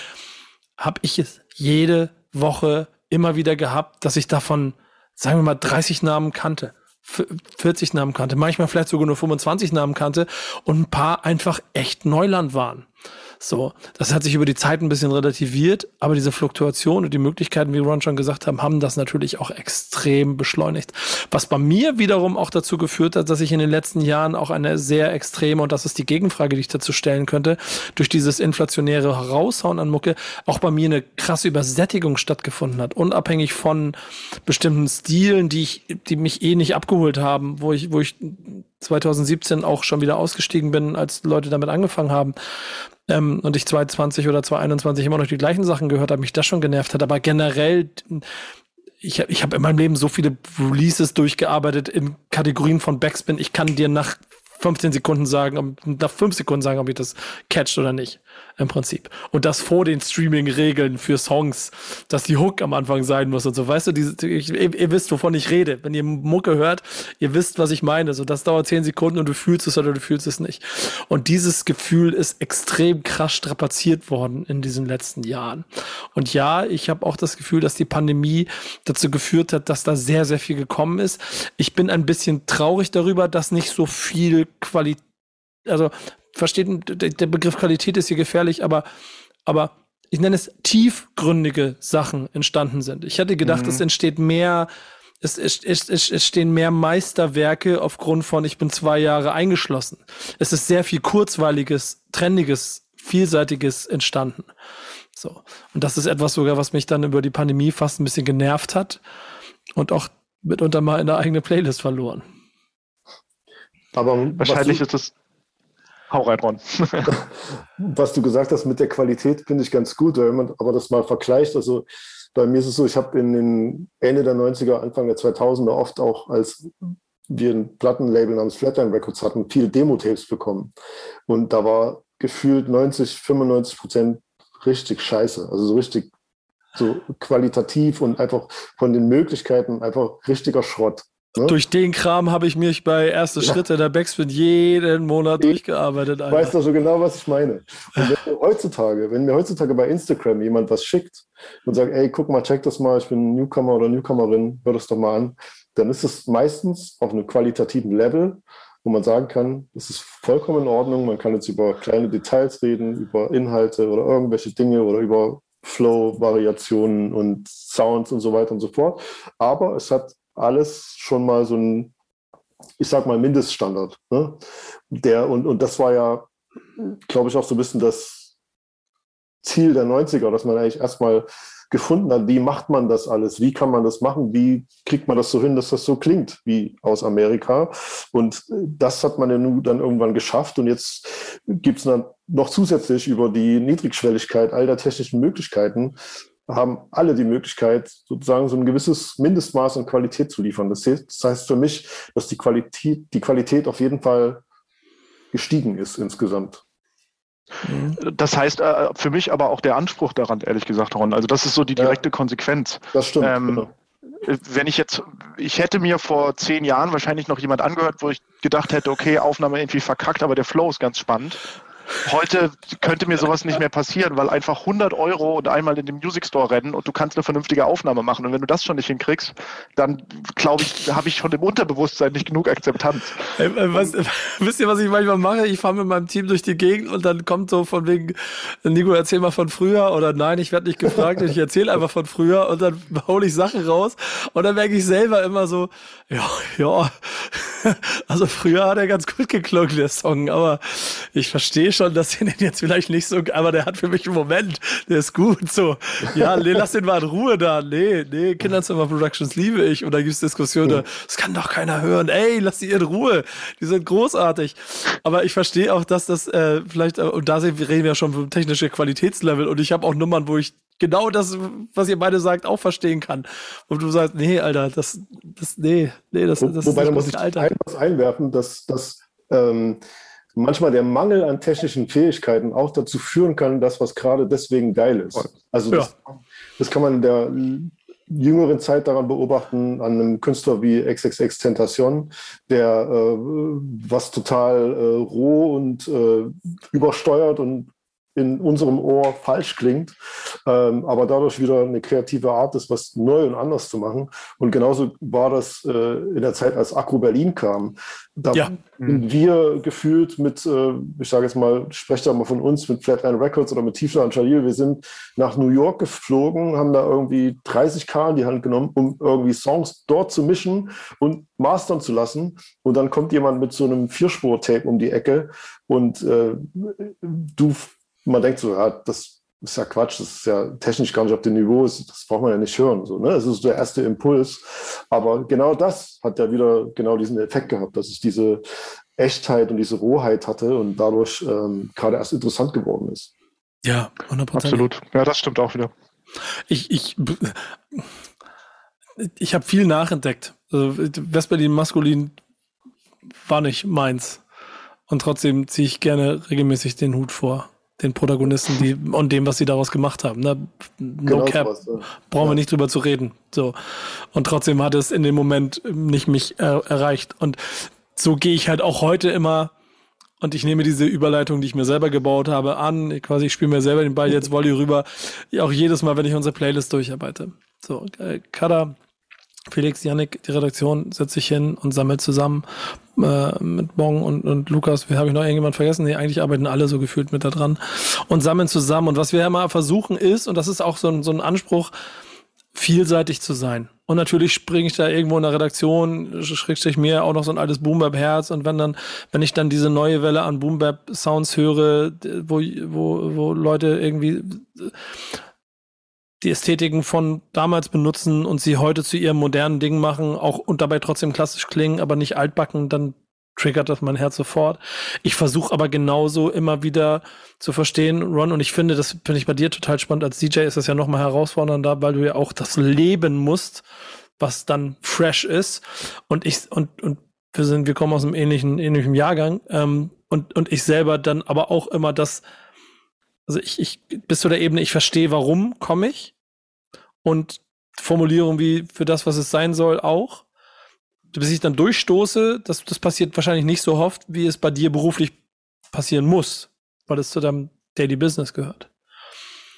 habe ich es jede Woche immer wieder gehabt, dass ich davon, sagen wir mal, 30 Namen kannte. 40 Namen kannte, manchmal vielleicht sogar nur 25 Namen kannte und ein paar einfach echt Neuland waren. So, das hat sich über die Zeit ein bisschen relativiert, aber diese Fluktuation und die Möglichkeiten, wie Ron schon gesagt haben, haben das natürlich auch extrem beschleunigt. Was bei mir wiederum auch dazu geführt hat, dass ich in den letzten Jahren auch eine sehr extreme, und das ist die Gegenfrage, die ich dazu stellen könnte, durch dieses inflationäre Heraushauen an Mucke auch bei mir eine krasse Übersättigung stattgefunden hat, unabhängig von bestimmten Stilen, die ich, die mich eh nicht abgeholt haben, wo ich, wo ich 2017 auch schon wieder ausgestiegen bin, als Leute damit angefangen haben ähm, und ich 2020 oder 2021 immer noch die gleichen Sachen gehört habe, mich das schon genervt hat. Aber generell, ich, ich habe in meinem Leben so viele Releases durchgearbeitet in Kategorien von Backspin. Ich kann dir nach 15 Sekunden sagen, nach 5 Sekunden sagen, ob ich das catcht oder nicht im Prinzip. Und das vor den Streaming-Regeln für Songs, dass die Hook am Anfang sein muss und so. Weißt du, diese, ich, ihr, wisst, wovon ich rede. Wenn ihr Mucke hört, ihr wisst, was ich meine. So, das dauert zehn Sekunden und du fühlst es oder du fühlst es nicht. Und dieses Gefühl ist extrem krass strapaziert worden in diesen letzten Jahren. Und ja, ich habe auch das Gefühl, dass die Pandemie dazu geführt hat, dass da sehr, sehr viel gekommen ist. Ich bin ein bisschen traurig darüber, dass nicht so viel Qualität also versteht, der Begriff Qualität ist hier gefährlich, aber, aber ich nenne es tiefgründige Sachen entstanden sind. Ich hätte gedacht, mhm. es entsteht mehr, es, es, es, es, es stehen mehr Meisterwerke aufgrund von, ich bin zwei Jahre eingeschlossen. Es ist sehr viel kurzweiliges, trendiges, vielseitiges entstanden. So. Und das ist etwas sogar, was mich dann über die Pandemie fast ein bisschen genervt hat und auch mitunter mal in der eigenen Playlist verloren. Aber wahrscheinlich ist es Hau rein, Ron. Was du gesagt hast mit der Qualität, finde ich ganz gut, wenn man aber das mal vergleicht. Also bei mir ist es so, ich habe in den Ende der 90er, Anfang der 2000er oft auch, als wir ein Plattenlabel namens Flatline Records hatten, viel Demo-Tapes bekommen. Und da war gefühlt 90, 95 Prozent richtig scheiße. Also so richtig so qualitativ und einfach von den Möglichkeiten einfach richtiger Schrott. Ne? Durch den Kram habe ich mich bei erste ja. Schritte der Backspin jeden Monat ich durchgearbeitet. Alter. Weißt du so genau, was ich meine? Und wenn heutzutage, wenn mir heutzutage bei Instagram jemand was schickt und sagt, ey, guck mal, check das mal, ich bin Newcomer oder Newcomerin, hör das doch mal an, dann ist es meistens auf einem qualitativen Level, wo man sagen kann, es ist vollkommen in Ordnung, man kann jetzt über kleine Details reden, über Inhalte oder irgendwelche Dinge oder über Flow-Variationen und Sounds und so weiter und so fort. Aber es hat alles schon mal so ein, ich sag mal, Mindeststandard. Ne? Der, und, und das war ja, glaube ich, auch so ein bisschen das Ziel der 90er, dass man eigentlich erstmal gefunden hat, wie macht man das alles, wie kann man das machen, wie kriegt man das so hin, dass das so klingt wie aus Amerika. Und das hat man ja nun dann irgendwann geschafft und jetzt gibt es dann noch zusätzlich über die Niedrigschwelligkeit all der technischen Möglichkeiten haben alle die Möglichkeit, sozusagen so ein gewisses Mindestmaß an Qualität zu liefern. Das heißt für mich, dass die Qualität, die Qualität auf jeden Fall gestiegen ist insgesamt. Das heißt äh, für mich aber auch der Anspruch daran, ehrlich gesagt, Ron. Also das ist so die direkte ja, Konsequenz. Das stimmt. Ähm, genau. Wenn ich jetzt, ich hätte mir vor zehn Jahren wahrscheinlich noch jemand angehört, wo ich gedacht hätte, okay, Aufnahme irgendwie verkackt, aber der Flow ist ganz spannend. Heute könnte mir sowas nicht mehr passieren, weil einfach 100 Euro und einmal in den Music Store rennen und du kannst eine vernünftige Aufnahme machen. Und wenn du das schon nicht hinkriegst, dann glaube ich, habe ich schon im Unterbewusstsein nicht genug Akzeptanz. Ey, äh, was, wisst ihr, was ich manchmal mache? Ich fahre mit meinem Team durch die Gegend und dann kommt so von wegen, Nico, erzähl mal von früher oder nein, ich werde nicht gefragt, ich erzähle einfach von früher und dann hole ich Sachen raus und dann merke ich selber immer so, ja, ja, also früher hat er ganz gut geklungen, der Song, aber ich verstehe schon, dass ihr den jetzt vielleicht nicht so, aber der hat für mich einen Moment, der ist gut, so, ja, nee, lass den mal in Ruhe da, nee, nee, Kinderzimmer Productions liebe ich. Und da gibt's Diskussionen, das kann doch keiner hören, ey, lass die in Ruhe, die sind großartig, aber ich verstehe auch, dass das äh, vielleicht, äh, und da reden wir ja schon vom technischen Qualitätslevel. Und ich habe auch Nummern, wo ich genau das, was ihr beide sagt, auch verstehen kann. Und du sagst, nee, Alter, das, das, nee, nee, das, das Wobei, da muss ich Alter. etwas einwerfen, dass, dass ähm, manchmal der Mangel an technischen Fähigkeiten auch dazu führen kann, dass was gerade deswegen geil ist. Also das, ja. das kann man in der jüngeren Zeit daran beobachten, an einem Künstler wie XXX Tentation, der äh, was total äh, roh und äh, übersteuert und in unserem Ohr falsch klingt, ähm, aber dadurch wieder eine kreative Art ist, was neu und anders zu machen. Und genauso war das äh, in der Zeit, als Akku Berlin kam. Da ja. sind wir gefühlt mit, äh, ich sage jetzt mal, sprecht da mal von uns, mit Flatline Records oder mit Tifla und Jalil, wir sind nach New York geflogen, haben da irgendwie 30k in die Hand genommen, um irgendwie Songs dort zu mischen und mastern zu lassen. Und dann kommt jemand mit so einem Vierspur-Tape um die Ecke und äh, du man denkt so, ja, das ist ja Quatsch, das ist ja technisch gar nicht auf dem Niveau, das braucht man ja nicht hören. So, ne? Das ist der erste Impuls. Aber genau das hat ja wieder genau diesen Effekt gehabt, dass es diese Echtheit und diese Rohheit hatte und dadurch ähm, gerade erst interessant geworden ist. Ja, 100%. Absolut. Ja, das stimmt auch wieder. Ich, ich, ich habe viel nachentdeckt. Also, Westberlin maskulin war nicht meins. Und trotzdem ziehe ich gerne regelmäßig den Hut vor den Protagonisten, die und dem, was sie daraus gemacht haben. Ne? No genau cap. Sowas, ja. Brauchen ja. wir nicht drüber zu reden. So. Und trotzdem hat es in dem Moment nicht mich äh, erreicht. Und so gehe ich halt auch heute immer und ich nehme diese Überleitung, die ich mir selber gebaut habe, an. Ich quasi, ich spiele mir selber den Ball jetzt Volley rüber. Auch jedes Mal, wenn ich unsere Playlist durcharbeite. So, äh, Kada Felix, Yannick, die Redaktion setzt sich hin und sammelt zusammen äh, mit Bong und, und Lukas. Habe ich noch irgendjemand vergessen? Nee, eigentlich arbeiten alle so gefühlt mit da dran und sammeln zusammen. Und was wir mal versuchen ist, und das ist auch so ein, so ein Anspruch, vielseitig zu sein. Und natürlich springe ich da irgendwo in der Redaktion, schrägstrich mir auch noch so ein altes Boombap-Herz. Und wenn dann, wenn ich dann diese neue Welle an Boombap-Sounds höre, wo, wo, wo Leute irgendwie die Ästhetiken von damals benutzen und sie heute zu ihrem modernen Ding machen, auch und dabei trotzdem klassisch klingen, aber nicht altbacken, dann triggert das mein Herz sofort. Ich versuche aber genauso immer wieder zu verstehen, Ron, und ich finde, das finde ich bei dir total spannend. Als DJ ist das ja noch mal herausfordernder, weil du ja auch das leben musst, was dann fresh ist. Und ich und und wir sind, wir kommen aus einem ähnlichen ähnlichen Jahrgang ähm, und und ich selber dann aber auch immer das also ich, ich bis zu der Ebene, ich verstehe, warum komme ich und Formulierung wie für das, was es sein soll, auch. Bis ich dann durchstoße, das, das passiert wahrscheinlich nicht so oft, wie es bei dir beruflich passieren muss, weil es zu deinem Daily Business gehört.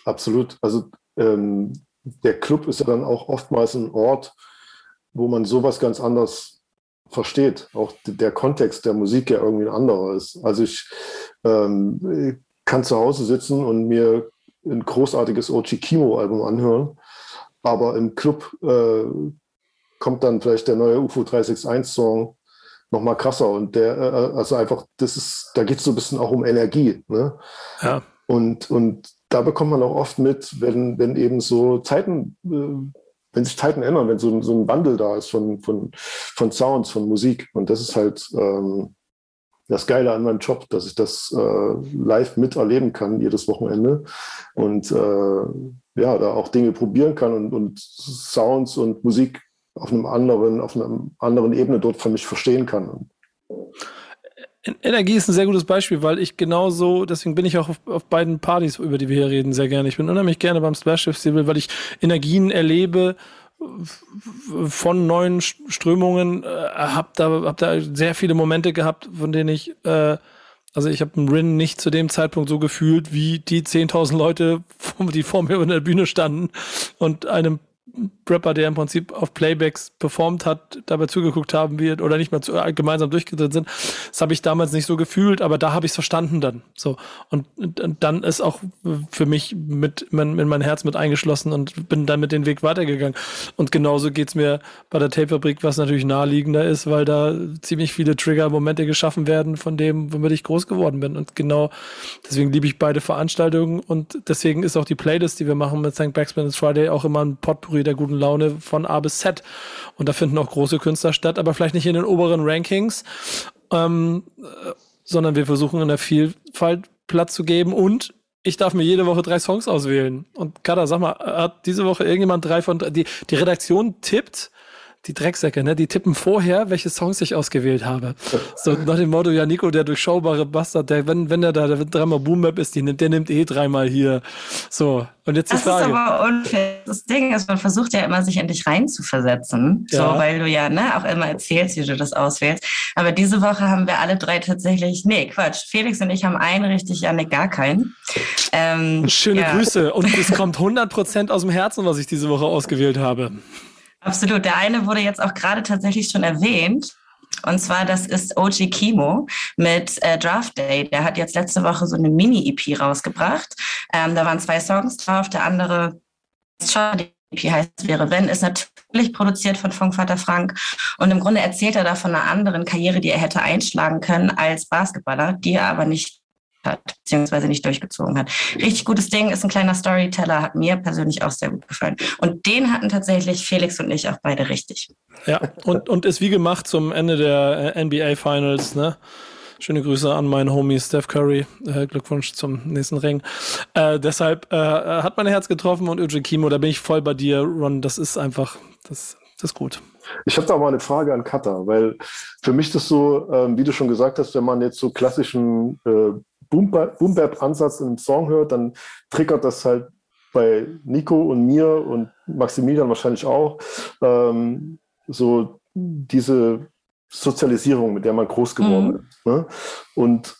Absolut. Also ähm, der Club ist ja dann auch oftmals ein Ort, wo man sowas ganz anders versteht. Auch der Kontext der Musik ja irgendwie ein anderer ist. Also ich ähm, kann zu Hause sitzen und mir ein großartiges Ochi Kimo-Album anhören, aber im Club äh, kommt dann vielleicht der neue UFO 361-Song noch mal krasser und der, äh, also einfach, das ist, da geht es so ein bisschen auch um Energie. Ne? Ja. Und, und da bekommt man auch oft mit, wenn, wenn eben so Zeiten, äh, wenn sich Zeiten ändern, wenn so, so ein Wandel da ist von, von, von Sounds, von Musik. Und das ist halt, ähm, das Geile an meinem Job, dass ich das äh, live miterleben kann, jedes Wochenende. Und äh, ja, da auch Dinge probieren kann und, und Sounds und Musik auf einem anderen, auf einer anderen Ebene dort für mich verstehen kann. Energie ist ein sehr gutes Beispiel, weil ich genauso, deswegen bin ich auch auf, auf, beiden Partys, über die wir hier reden, sehr gerne. Ich bin unheimlich gerne beim Splash Festival, weil ich Energien erlebe, von neuen Strömungen, äh, hab da, hab da sehr viele Momente gehabt, von denen ich äh, Also ich habe Rin nicht zu dem Zeitpunkt so gefühlt, wie die 10.000 Leute, die vor mir in der Bühne standen und einem Rapper, der im Prinzip auf Playbacks performt hat, dabei zugeguckt haben wird oder nicht mal zu, äh, gemeinsam durchgetreten sind. Das habe ich damals nicht so gefühlt, aber da habe ich es verstanden dann. So und, und, dann ist auch für mich mit mein, in mein Herz mit eingeschlossen und bin dann mit den Weg weitergegangen. Und genauso geht's mir bei der Tapefabrik, was natürlich naheliegender ist, weil da ziemlich viele Trigger-Momente geschaffen werden von dem, womit ich groß geworden bin. Und genau deswegen liebe ich beide Veranstaltungen und deswegen ist auch die Playlist, die wir machen mit St. Backspin Friday auch immer ein Potpourri der guten Laune von A bis Z. Und da finden auch große Künstler statt, aber vielleicht nicht in den oberen Rankings, ähm, sondern wir versuchen in der Vielfalt Platz zu geben und ich darf mir jede Woche drei Songs auswählen. Und Kada, sag mal, hat diese Woche irgendjemand drei von die, die Redaktion tippt die Drecksäcke, ne? Die tippen vorher, welche Songs ich ausgewählt habe. So nach dem Motto, ja, Nico, der durchschaubare Bastard, der, wenn, wenn der da der dreimal Boom Map ist, die nimmt, der nimmt eh dreimal hier. So. Und jetzt das die Frage. Das ist aber unfair. Das Ding ist, man versucht ja immer, sich in dich reinzuversetzen. Ja. So, weil du ja, ne, auch immer erzählst, wie du das auswählst. Aber diese Woche haben wir alle drei tatsächlich, nee, Quatsch. Felix und ich haben einen richtig, Janik gar keinen. Ähm, Schöne ja. Grüße. Und es kommt 100% aus dem Herzen, was ich diese Woche ausgewählt habe. Absolut. Der eine wurde jetzt auch gerade tatsächlich schon erwähnt. Und zwar, das ist OG Kimo mit äh, Draft Day. Der hat jetzt letzte Woche so eine Mini-EP rausgebracht. Ähm, da waren zwei Songs drauf. Der andere, die EP heißt Wäre Wenn, ist natürlich produziert von Funkvater Frank. Und im Grunde erzählt er da von einer anderen Karriere, die er hätte einschlagen können als Basketballer, die er aber nicht hat, beziehungsweise nicht durchgezogen hat. Richtig gutes Ding, ist ein kleiner Storyteller, hat mir persönlich auch sehr gut gefallen. Und den hatten tatsächlich Felix und ich auch beide richtig. Ja, und, und ist wie gemacht zum Ende der äh, NBA Finals, ne? Schöne Grüße an meinen Homie Steph Curry. Äh, Glückwunsch zum nächsten Ring. Äh, deshalb äh, hat mein Herz getroffen und Uji Kimo, da bin ich voll bei dir, Ron. Das ist einfach, das, das ist gut. Ich habe da mal eine Frage an Kata, weil für mich das so, ähm, wie du schon gesagt hast, wenn man jetzt so klassischen äh, Boom-Bap-Ansatz in einem Song hört, dann triggert das halt bei Nico und mir und Maximilian wahrscheinlich auch ähm, so diese Sozialisierung, mit der man groß geworden mhm. ist. Ne? Und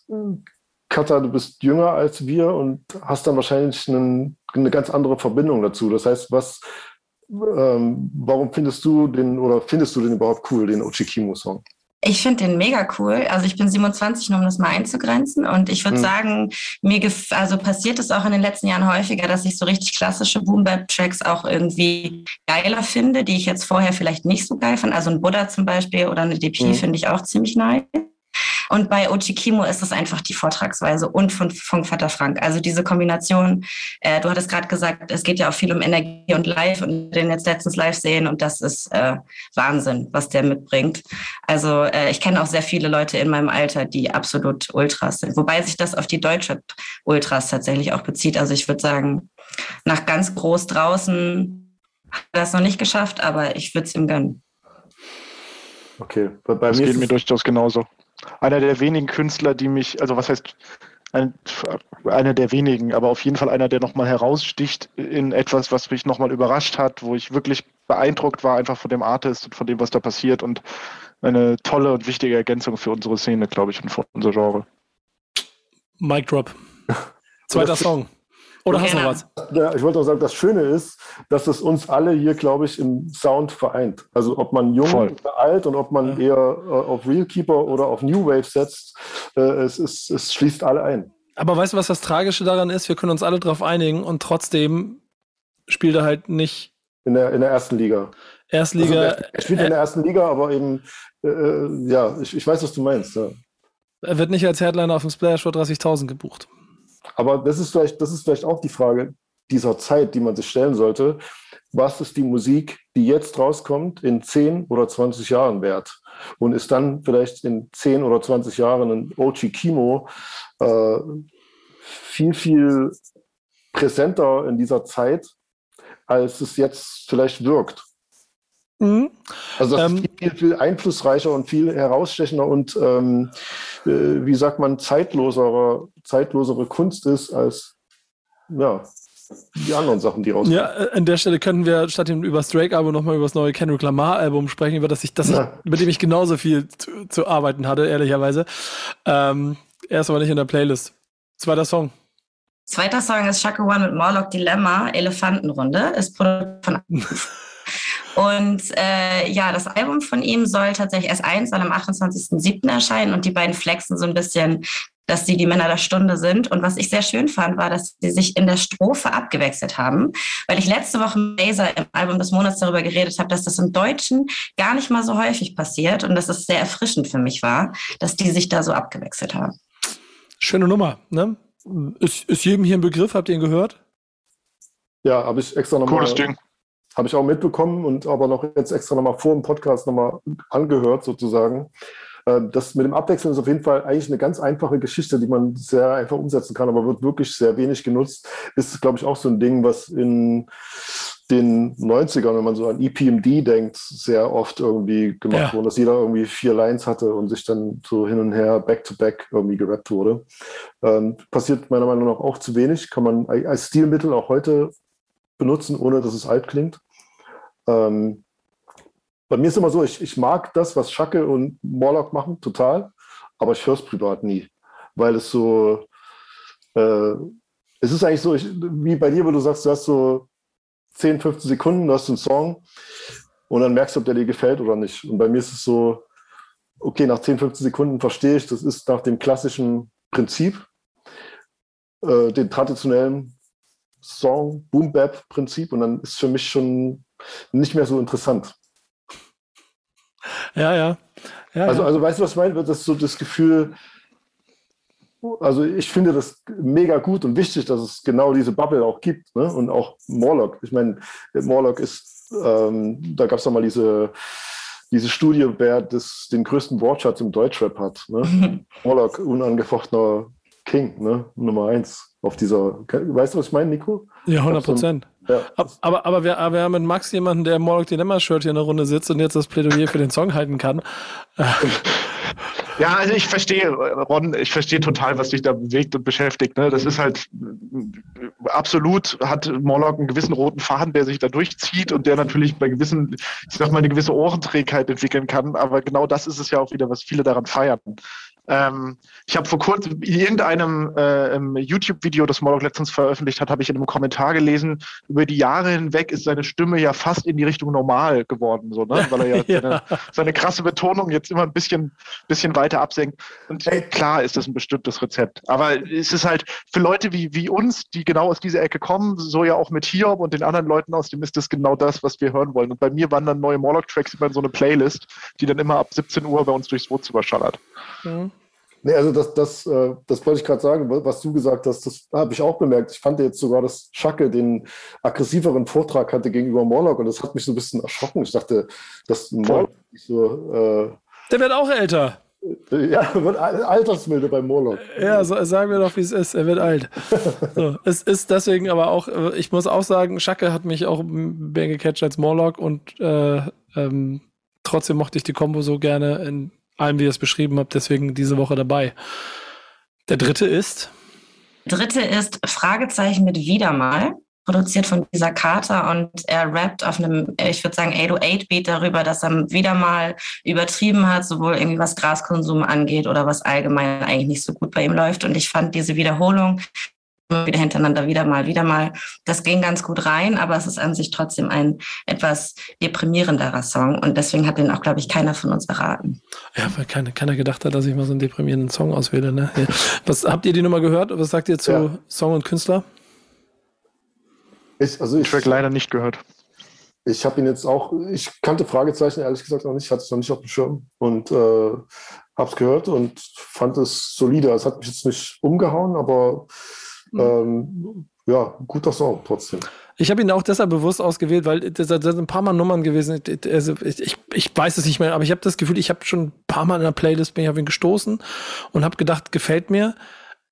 Katha, du bist jünger als wir und hast dann wahrscheinlich einen, eine ganz andere Verbindung dazu. Das heißt, was, ähm, warum findest du den oder findest du den überhaupt cool, den Ochikimo-Song? Ich finde den mega cool. Also ich bin 27, nur um das mal einzugrenzen. Und ich würde mhm. sagen, mir also passiert es auch in den letzten Jahren häufiger, dass ich so richtig klassische Boom-Bap-Tracks auch irgendwie geiler finde, die ich jetzt vorher vielleicht nicht so geil fand. Also ein Buddha zum Beispiel oder eine DP mhm. finde ich auch ziemlich nice. Und bei Ochikimo ist es einfach die Vortragsweise und von Funkvater Frank. Also diese Kombination, äh, du hattest gerade gesagt, es geht ja auch viel um Energie und Live und den jetzt letztens live sehen und das ist äh, Wahnsinn, was der mitbringt. Also äh, ich kenne auch sehr viele Leute in meinem Alter, die absolut Ultras sind, wobei sich das auf die deutsche Ultras tatsächlich auch bezieht. Also ich würde sagen, nach ganz groß draußen hat er das noch nicht geschafft, aber ich würde es ihm gönnen. Okay, bei, bei das mir geht mir durchaus genauso einer der wenigen Künstler, die mich, also was heißt, ein, einer der wenigen, aber auf jeden Fall einer, der nochmal heraussticht in etwas, was mich nochmal überrascht hat, wo ich wirklich beeindruckt war, einfach von dem Artist und von dem, was da passiert und eine tolle und wichtige Ergänzung für unsere Szene, glaube ich, und für unser Genre. Mic Drop. Zweiter Song. Oder hast du noch was? Ja, ich wollte auch sagen, das Schöne ist, dass es uns alle hier, glaube ich, im Sound vereint. Also ob man jung Voll. oder alt und ob man ja. eher äh, auf Realkeeper oder auf New Wave setzt, äh, es, es, es schließt alle ein. Aber weißt du, was das Tragische daran ist? Wir können uns alle darauf einigen und trotzdem spielt er halt nicht. In der, in der ersten Liga. Erstliga. Also er spielt in der ersten Liga, aber eben, äh, äh, ja, ich, ich weiß, was du meinst. Ja. Er wird nicht als Headliner auf dem Splash für 30.000 gebucht. Aber das ist vielleicht, das ist vielleicht auch die Frage dieser Zeit, die man sich stellen sollte. Was ist die Musik, die jetzt rauskommt, in 10 oder 20 Jahren wert? Und ist dann vielleicht in 10 oder 20 Jahren ein OG Kimo äh, viel, viel präsenter in dieser Zeit, als es jetzt vielleicht wirkt? Mhm. Also das ähm, ist viel, viel einflussreicher und viel herausstechender und ähm, äh, wie sagt man, zeitlosere, zeitlosere Kunst ist als ja, die anderen Sachen, die rauskommen. Ja, äh, an der Stelle könnten wir statt dem über das Drake-Album nochmal über das neue Kendrick Lamar-Album sprechen, über das ich, das ich, mit dem ich genauso viel zu, zu arbeiten hatte, ehrlicherweise. Ähm, Er ist aber nicht in der Playlist. Zweiter Song. Zweiter Song ist Shaka One mit Morlock Dilemma, Elefantenrunde, ist Produkt von Und äh, ja, das Album von ihm soll tatsächlich erst eins soll am 28.07. erscheinen und die beiden flexen so ein bisschen, dass sie die Männer der Stunde sind. Und was ich sehr schön fand, war, dass sie sich in der Strophe abgewechselt haben, weil ich letzte Woche mit Laser im Album des Monats darüber geredet habe, dass das im Deutschen gar nicht mal so häufig passiert und dass es sehr erfrischend für mich war, dass die sich da so abgewechselt haben. Schöne Nummer, ne? Ist, ist jedem hier ein Begriff? Habt ihr ihn gehört? Ja, habe ich extra nochmal. Cooles Ding. Habe ich auch mitbekommen und aber noch jetzt extra nochmal vor dem Podcast nochmal angehört, sozusagen. Äh, das mit dem Abwechseln ist auf jeden Fall eigentlich eine ganz einfache Geschichte, die man sehr einfach umsetzen kann, aber wird wirklich sehr wenig genutzt. Ist, glaube ich, auch so ein Ding, was in den 90ern, wenn man so an EPMD denkt, sehr oft irgendwie gemacht Ja. wurde, dass jeder irgendwie vier Lines hatte und sich dann so hin und her back-to-back irgendwie gerappt wurde. Ähm, passiert meiner Meinung nach auch zu wenig, kann man als Stilmittel auch heute benutzen, ohne dass es alt klingt. Ähm, bei mir ist immer so, ich, ich mag das, was Schacke und Morlock machen, total, aber ich höre es privat nie, weil es so, äh, es ist eigentlich so, ich, wie bei dir, wo du sagst, du hast so 10, 15 Sekunden, du hast einen Song und dann merkst du, ob der dir gefällt oder nicht. Und bei mir ist es so, okay, nach 10, 15 Sekunden verstehe ich, das ist nach dem klassischen Prinzip, äh, den traditionellen Song, Boom-Bap-Prinzip und dann ist für mich schon nicht mehr so interessant. Ja, ja. ja, Also, ja. also weißt du, was ich meine? Das ist so das Gefühl, also ich finde das mega gut und wichtig, dass es genau diese Bubble auch gibt. Ne? Und auch Morlock. Ich meine, Morlock ist, ähm, da gab es mal diese, diese Studie, wer das, den größten Wortschatz im Deutschrap hat. Ne? Morlock, unangefochtener King, ne? Nummer eins auf dieser. Weißt du, was ich meine, Nico? ja, 100 Prozent. Ja. Ab- Aber, aber, wir, aber wir haben mit Max jemanden, der im Morlock Dilemma-Shirt hier in der Runde sitzt und jetzt das Plädoyer für den Song halten kann. Ja, also ich verstehe, Ron, ich verstehe total, was dich da bewegt und beschäftigt. Ne? Das ist halt absolut, hat Morlock einen gewissen roten Faden, der sich da durchzieht und der natürlich bei gewissen, ich sag mal, eine gewisse Ohrenträgheit entwickeln kann. Aber genau das ist es ja auch wieder, was viele daran feiern. Ähm, ich habe vor kurzem in irgendeinem äh, YouTube-Video, das Morlock letztens veröffentlicht hat, habe ich in einem Kommentar gelesen, über die Jahre hinweg ist seine Stimme ja fast in die Richtung normal geworden, so, ne? weil er ja, Ja. Seine, seine krasse Betonung jetzt immer ein bisschen, bisschen weiter absenkt. Und Ey. klar ist das ein bestimmtes Rezept. Aber es ist halt für Leute wie, wie uns, die genau aus dieser Ecke kommen, so ja auch mit Hiob und den anderen Leuten aus dem ist das genau das, was wir hören wollen. Und bei mir wandern neue Morlock-Tracks immer in so eine Playlist, die dann immer ab 17 Uhr bei uns durchs Wohnzimmer schallert. Nee, also das, das, äh, das wollte ich gerade sagen, was du gesagt hast, das habe ich auch bemerkt. Ich fand jetzt sogar, dass Schacke den aggressiveren Vortrag hatte gegenüber Morlock und das hat mich so ein bisschen erschrocken. Ich dachte, dass Morlock nicht so, Der wird auch älter. äh, ja, wird al- altersmilde bei Morlock. Ja, so, sagen wir doch, wie es ist. Er wird alt. So, es ist deswegen aber auch, äh, ich muss auch sagen, Schacke hat mich auch mehr gecatcht als Morlock und äh, ähm, trotzdem mochte ich die Kombo so gerne in allem, wie ihr es beschrieben habt, deswegen diese Woche dabei. Der dritte ist, Dritte ist Fragezeichen mit Wieder mal, produziert von Lisa Carter und er rappt auf einem, ich würde sagen, 808-Beat darüber, dass er wieder mal übertrieben hat, sowohl irgendwie was Graskonsum angeht oder was allgemein eigentlich nicht so gut bei ihm läuft. Und ich fand diese Wiederholung wieder hintereinander, wieder mal, wieder mal, das ging ganz gut rein, aber es ist an sich trotzdem ein etwas deprimierenderer Song und deswegen hat den auch, glaube ich, keiner von uns erraten. ja, weil keiner, keiner gedacht hat, dass ich mal so einen deprimierenden Song auswähle. Ne? Ja. Was habt ihr die Nummer gehört? Was sagt ihr zu Ja. Song und Künstler? Ich, also ich, Track leider nicht gehört. ich habe ihn jetzt auch, ich kannte Fragezeichen ehrlich gesagt noch nicht, hatte es noch nicht auf dem Schirm und äh, habe es gehört und fand es solide. Es hat mich jetzt nicht umgehauen, aber ähm, ja, guter Song trotzdem. Ich habe ihn auch deshalb bewusst ausgewählt, weil das, das sind ein paar Mal Nummern gewesen. Also ich, ich, weiß es nicht mehr, aber ich habe das Gefühl, ich habe schon ein paar Mal in der Playlist bin ich auf ihn gestoßen und habe gedacht, gefällt mir.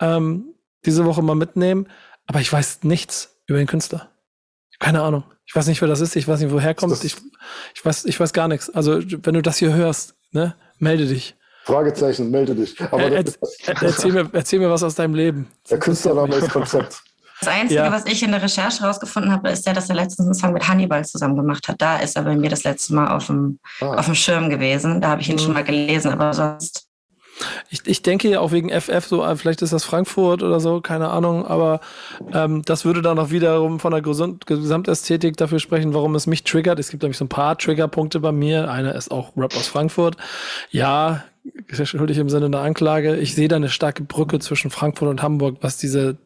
Ähm, diese Woche mal mitnehmen, aber ich weiß nichts über den Künstler. Keine Ahnung. Ich weiß nicht, wer das ist. Ich weiß nicht, woher kommt. Ich, ich weiß, ich weiß gar nichts. Also wenn du das hier hörst, ne, melde dich. Fragezeichen, melde dich. Aber Er, er, der, er, erzähl, mir, erzähl mir was aus deinem Leben. der Künstlername ist Konzept. Das Einzige, Ja. was ich in der Recherche rausgefunden habe, ist ja, dass er letztens einen Song mit Hannibal zusammen gemacht hat. Da ist er bei mir das letzte Mal auf dem, Ah. auf dem Schirm gewesen. Da habe ich ihn Mhm. schon mal gelesen, aber sonst. Ich, ich denke ja auch wegen FF so, äh, vielleicht ist das Frankfurt oder so, keine Ahnung, aber ähm, das würde dann auch wiederum von der Gesund Gesamtästhetik dafür sprechen, warum es mich triggert. Es gibt nämlich so ein paar Triggerpunkte bei mir. Einer ist auch Rap aus Frankfurt. Ja, schuldig im Sinne einer Anklage. Ich sehe da eine starke Brücke zwischen Frankfurt und Hamburg, was diese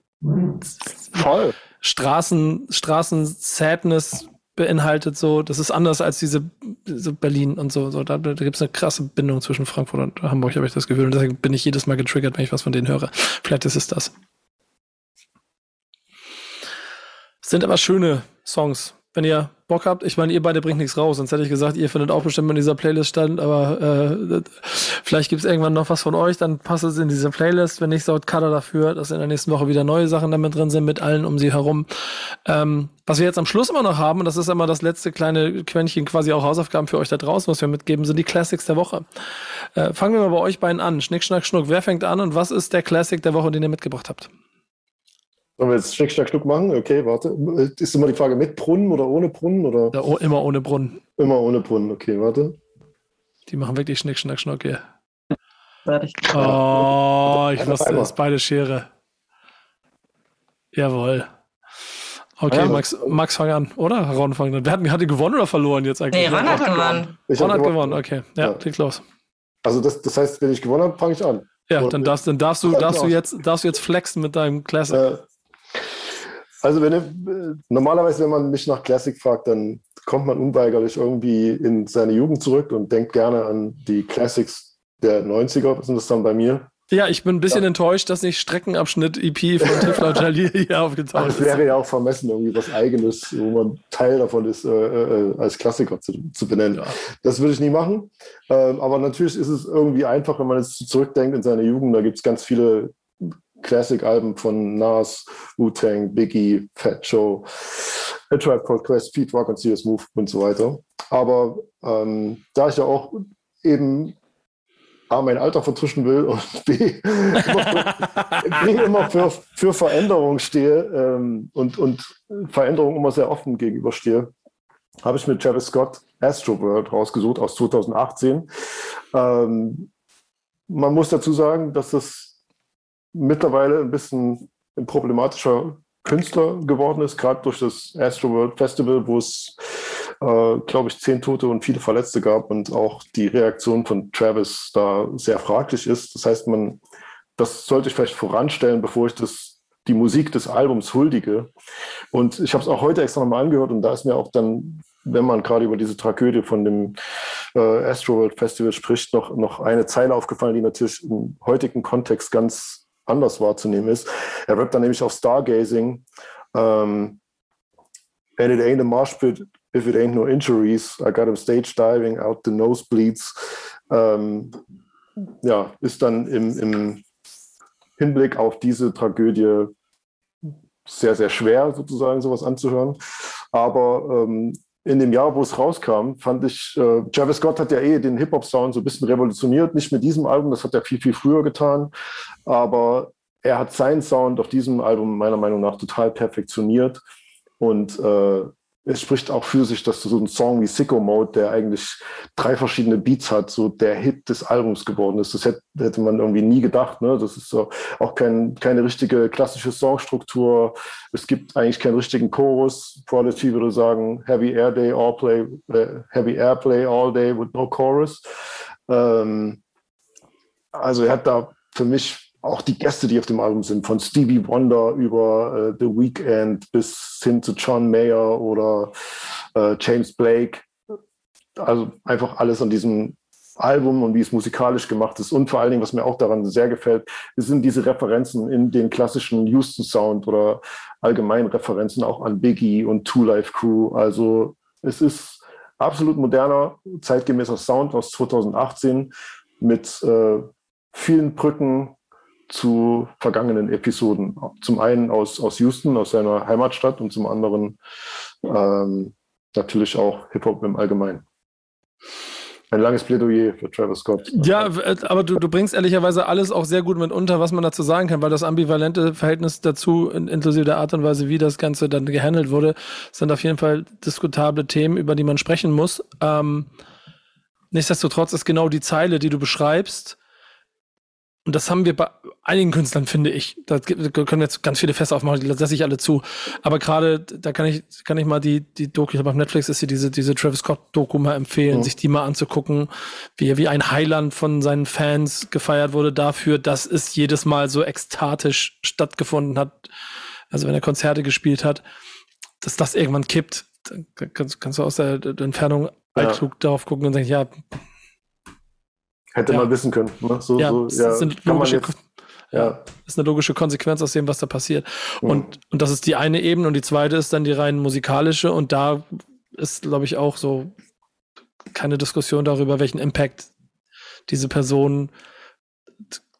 Voll. Straßen, Straßen-Sadness beinhaltet so, das ist anders als diese, diese Berlin und so. so da da gibt es eine krasse Bindung zwischen Frankfurt und Hamburg, habe ich das Gefühl. Und deswegen bin ich jedes Mal getriggert, wenn ich was von denen höre. Vielleicht ist es das. Sind aber schöne Songs wenn ihr Bock habt. Ich meine, ihr beide bringt nichts raus, sonst hätte ich gesagt, ihr findet auch bestimmt in dieser Playlist stand, aber äh, vielleicht gibt es irgendwann noch was von euch, dann passt es in diese Playlist. Wenn nicht, sorgt Kader dafür, dass in der nächsten Woche wieder neue Sachen damit drin sind, mit allen um sie herum. Ähm, was wir jetzt am Schluss immer noch haben, und das ist immer das letzte kleine Quäntchen, quasi auch Hausaufgaben für euch da draußen, was wir mitgeben, sind die Classics der Woche. Äh, fangen wir mal bei euch beiden an. Schnick, schnack, schnuck. Wer fängt an und was ist der Classic der Woche, den ihr mitgebracht habt? Sollen wir jetzt Schnick, Schnack, Schnuck machen? Okay, warte. Ist immer die Frage mit Brunnen oder ohne Brunnen? Oder? Ja, oh, immer ohne Brunnen. Immer ohne Brunnen, okay, warte. Die machen wirklich Schnick, Schnack, Schnuck hier. Oh, ich wusste es, beide Schere. Jawohl. Okay, ja, Max, Max fang an, oder? Ron fang an. Wer hat, hat die gewonnen oder verloren jetzt eigentlich? Nee, Ron hat gewonnen. Ron hat gewonnen, okay. Ja, ja. los. Also das, das heißt, wenn ich gewonnen habe, fange ich an. Ja, dann darfst, dann darfst du, darfst du jetzt, darfst du jetzt flexen mit deinem Classic. Äh, also wenn normalerweise, wenn man mich nach Classic fragt, dann kommt man unweigerlich irgendwie in seine Jugend zurück und denkt gerne an die Classics der 90er, sind das dann bei mir. Ja, ich bin ein bisschen ja. enttäuscht, dass nicht Streckenabschnitt EP von Tifla Jalil hier aufgetaucht ist. Das wäre ja auch vermessen, irgendwie was Eigenes, wo man Teil davon ist, äh, äh, als Klassiker zu, zu benennen. Ja. Das würde ich nie machen. Ähm, aber natürlich ist es irgendwie einfach, wenn man jetzt zurückdenkt in seine Jugend. Da gibt es ganz viele Classic-Alben von Nas, Wu-Tang, Biggie, Fat Joe, A Tribe Called Quest, Speed Rock und Serious Move und so weiter. Aber ähm, da ich ja auch eben A, mein Alter vertuschen will und B, immer, immer für, für Veränderung stehe ähm, und, und Veränderung immer sehr offen gegenüberstehe, habe ich mit Travis Scott Astro World rausgesucht aus 2018. Ähm, man muss dazu sagen, dass das mittlerweile ein bisschen ein problematischer Künstler geworden ist, gerade durch das Astro World Festival, wo es, äh, glaube ich, zehn Tote und viele Verletzte gab und auch die Reaktion von Travis da sehr fraglich ist. Das heißt, man, das sollte ich vielleicht voranstellen, bevor ich das, die Musik des Albums huldige. Und ich habe es auch heute extra nochmal angehört und da ist mir auch dann, wenn man gerade über diese Tragödie von dem äh, Astro World Festival spricht, noch, noch eine Zeile aufgefallen, die natürlich im heutigen Kontext ganz anders wahrzunehmen ist. Er rappt dann nämlich auf Stargazing. Ähm, and it ain't a marsh pit if it ain't no injuries. I got him stage diving out the nosebleeds. Ähm, ja, ist dann im, im Hinblick auf diese Tragödie sehr, sehr schwer, sozusagen sowas anzuhören. Aber ähm, in dem Jahr, wo es rauskam, fand ich, äh, Travis Scott hat ja eh den Hip-Hop-Sound so ein bisschen revolutioniert, nicht mit diesem Album, das hat er viel, viel früher getan, aber er hat seinen Sound auf diesem Album meiner Meinung nach total perfektioniert. Und äh, es spricht auch für sich, dass so ein Song wie Sicko Mode, der eigentlich drei verschiedene Beats hat, so der Hit des Albums geworden ist. Das hätte, hätte man irgendwie nie gedacht. Ne? Das ist so auch kein, keine richtige klassische Songstruktur. Es gibt eigentlich keinen richtigen Chorus. Prodigy würde sagen, Heavy Air Day, all play, uh, Heavy Airplay all day with no chorus. Ähm, also er hat da für mich auch die Gäste, die auf dem Album sind, von Stevie Wonder über äh, The Weeknd bis hin zu John Mayer oder äh, James Blake. Also einfach alles an diesem Album und wie es musikalisch gemacht ist. Und vor allen Dingen, was mir auch daran sehr gefällt, sind diese Referenzen in den klassischen Houston Sound oder allgemein Referenzen auch an Biggie und Two Life Crew. Also es ist absolut moderner, zeitgemäßer Sound aus 2018 mit äh, vielen Brücken, zu vergangenen Episoden. Zum einen aus, aus Houston, aus seiner Heimatstadt und zum anderen ähm, natürlich auch Hip-Hop im Allgemeinen. Ein langes Plädoyer für Travis Scott. Ja, aber du, du bringst ehrlicherweise alles auch sehr gut mit unter, was man dazu sagen kann, weil das ambivalente Verhältnis dazu, inklusive der Art und Weise, wie das Ganze dann gehandelt wurde, sind auf jeden Fall diskutable Themen, über die man sprechen muss. Ähm, nichtsdestotrotz ist genau die Zeile, die du beschreibst, und das haben wir bei einigen Künstlern, finde ich. Da können wir jetzt ganz viele Fässer aufmachen, die lasse ich alle zu. Aber gerade, da kann ich, kann ich mal die, die Doku, ich habe auf Netflix ist hier diese, diese Travis Scott-Doku mal empfehlen, mhm. sich die mal anzugucken, wie, wie ein Heiland von seinen Fans gefeiert wurde dafür, dass es jedes Mal so ekstatisch stattgefunden hat. Also wenn er Konzerte gespielt hat, dass das irgendwann kippt, dann kannst, kannst du aus der, der Entfernung ja. klug darauf gucken und sagen, ja, Hätte ja. man wissen können. Ne? So, ja, so, ja, sind logische, jetzt, ja. ist eine logische Konsequenz aus dem, was da passiert. Mhm. Und, und das ist die eine Ebene und die zweite ist dann die rein musikalische und da ist, glaube ich, auch so keine Diskussion darüber, welchen Impact diese Person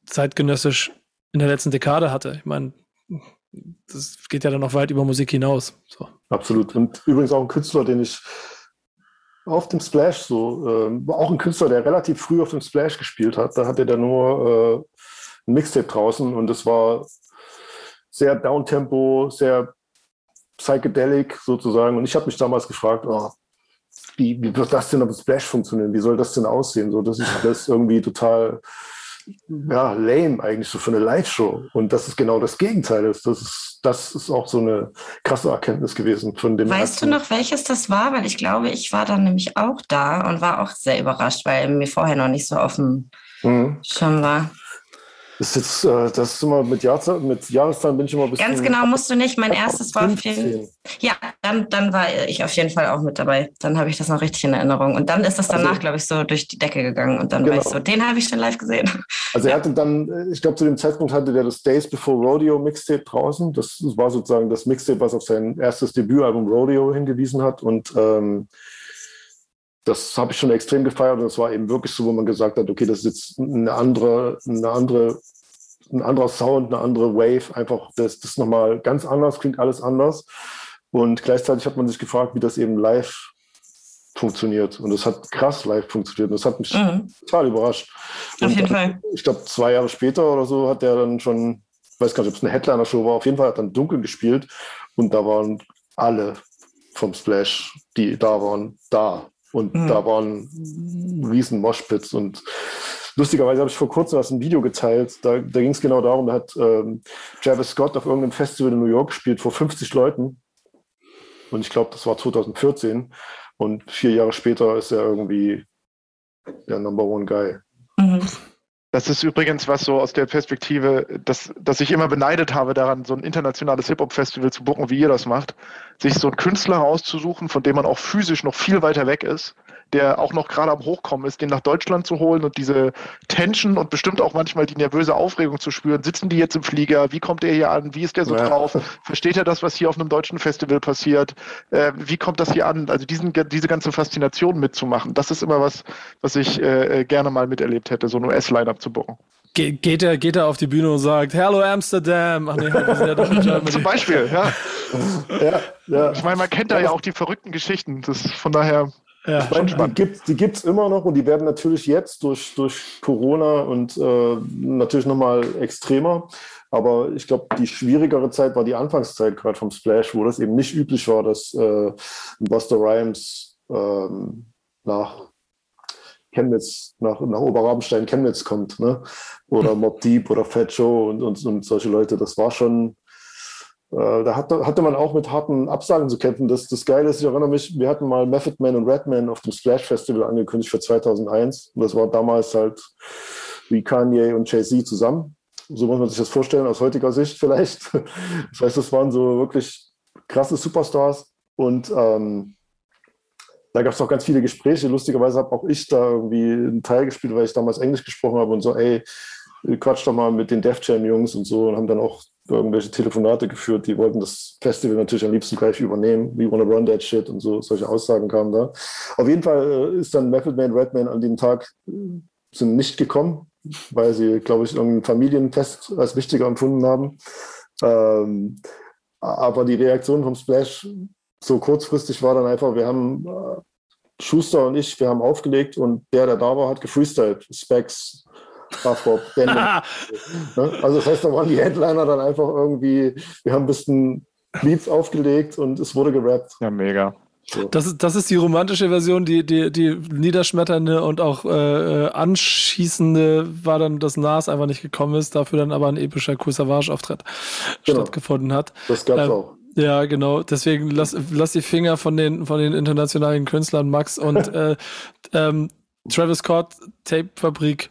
zeitgenössisch in der letzten Dekade hatte. Ich meine, das geht ja dann noch weit über Musik hinaus. So. Absolut. Und übrigens auch ein Künstler, den ich auf dem Splash so. Äh, auch ein Künstler, der relativ früh auf dem Splash gespielt hat. Da hatte er nur äh, ein Mixtape draußen und es war sehr Downtempo, sehr psychedelic sozusagen. Und ich habe mich damals gefragt, oh, wie, wie, wird das denn auf dem Splash funktionieren? Wie soll das denn aussehen? So, das ist alles irgendwie total ja, lame eigentlich so für eine Live-Show. Und das ist genau das Gegenteil. Ist. Das, ist, das ist auch so eine krasse Erkenntnis gewesen von dem. Weißt Ersten. du noch, welches das war? Weil ich glaube, ich war dann nämlich auch da und war auch sehr überrascht, weil mir vorher noch nicht so offen mhm. schon war. Das ist jetzt, äh, das ist immer mit, Jahr, mit Jahreszahlen bin ich immer ein bisschen. Ganz genau musst du nicht. Mein erstes war viel. Ja, dann, dann war ich auf jeden Fall auch mit dabei. Dann habe ich das noch richtig in Erinnerung. Und dann ist das danach, also, glaube ich, so durch die Decke gegangen. Und dann genau. war ich genau. so, den habe ich schon live gesehen. Also er hatte dann, ich glaube, zu dem Zeitpunkt hatte der das Days Before Rodeo Mixtape draußen. Das war sozusagen das Mixtape, was auf sein erstes Debütalbum Rodeo hingewiesen hat. Und ähm, das habe ich schon extrem gefeiert und es war eben wirklich so, wo man gesagt hat, okay, das ist jetzt eine andere, eine andere, ein anderer Sound, eine andere Wave, einfach das, das nochmal ganz anders, klingt alles anders. Und gleichzeitig hat man sich gefragt, wie das eben live funktioniert. Und das hat krass live funktioniert. Und das hat mich mhm. total überrascht. Auf jeden Fall. Ich glaube, zwei Jahre später oder so hat der dann schon, ich weiß gar nicht, ob es eine Headliner-Show war, auf jeden Fall hat dann dunkel gespielt und da waren alle vom Splash, die da waren, da. Und mhm. da waren riesen Moshpits und lustigerweise habe ich vor kurzem was ein Video geteilt. Da, da ging es genau darum, da hat ähm, Travis Scott auf irgendeinem Festival in New York gespielt vor 50 Leuten. Und ich glaube, das war 2014. Und vier Jahre später ist er irgendwie der Number One Guy. Mhm. Das ist übrigens was so aus der Perspektive, dass, dass ich immer beneidet habe daran, so ein internationales Hip-Hop-Festival zu buchen, wie ihr das macht, sich so einen Künstler auszusuchen, von dem man auch physisch noch viel weiter weg ist der auch noch gerade am Hochkommen ist, den nach Deutschland zu holen und diese Tension und bestimmt auch manchmal die nervöse Aufregung zu spüren. Sitzen die jetzt im Flieger? Wie kommt er hier an? Wie ist der so ja. drauf? Versteht er das, was hier auf einem deutschen Festival passiert? Äh, wie kommt das hier an? Also diesen, diese ganze Faszination mitzumachen, das ist immer was, was ich äh, äh gerne mal miterlebt hätte, so ein US-Line-Up zu buchen. Ge geht, er, geht er auf die Bühne und sagt, Hello Amsterdam. Ach nee, wir sind ja doch in Germany. Zum Beispiel, ja. ja, ja. Ich meine, man kennt da ja auch die verrückten Geschichten. Das von daher. Ja, meine, die gibt die gibt's immer noch und die werden natürlich jetzt durch, durch Corona und äh, natürlich nochmal extremer. Aber ich glaube, die schwierigere Zeit war die Anfangszeit gerade vom Splash, wo das eben nicht üblich war, dass äh, Buster Rhymes ähm, nach Chemnitz, nach, nach Oberrabenstein Chemnitz kommt, ne? Oder Mob Deep oder Fat Joe und, und, und solche Leute. Das war schon, da hatte, hatte man auch mit harten Absagen zu kämpfen. Das, das Geile ist, ich erinnere mich, wir hatten mal Method Man und Redman auf dem Splash Festival angekündigt für 2001. Und das war damals halt wie Kanye und Jay-Z zusammen. So muss man sich das vorstellen, aus heutiger Sicht vielleicht. Das heißt, das waren so wirklich krasse Superstars. Und ähm, da gab es auch ganz viele Gespräche. Lustigerweise habe auch ich da irgendwie einen Teil gespielt, weil ich damals Englisch gesprochen habe und so, ey, quatsch doch mal mit den Def Jam Jungs und so und haben dann auch irgendwelche Telefonate geführt, die wollten das Festival natürlich am liebsten gleich übernehmen. We wanna run that shit und so, solche Aussagen kamen da. Auf jeden Fall äh, ist dann Method Man, Redman an dem Tag äh, sind nicht gekommen, weil sie, glaube ich, irgendein Familienfest als wichtiger empfunden haben. Ähm, aber die Reaktion vom Splash so kurzfristig war dann einfach, wir haben äh, Schuster und ich, wir haben aufgelegt und der, der da war, hat gefreestylt. Specs, Buffbob, ne? Also das heißt, da waren die Headliner dann einfach irgendwie, wir haben ein bisschen Beats aufgelegt und es wurde gerappt. Ja, mega. So. Das, ist, das ist die romantische Version, die, die, die niederschmetternde und auch äh, anschießende war dann, dass Nas einfach nicht gekommen ist, dafür dann aber ein epischer Cool Savage-Auftritt genau. stattgefunden hat. Das gab's ähm, auch. Ja, genau. Deswegen lass, lass die Finger von den, von den internationalen Künstlern Max und äh, ähm, Travis Scott, Tape-Fabrik.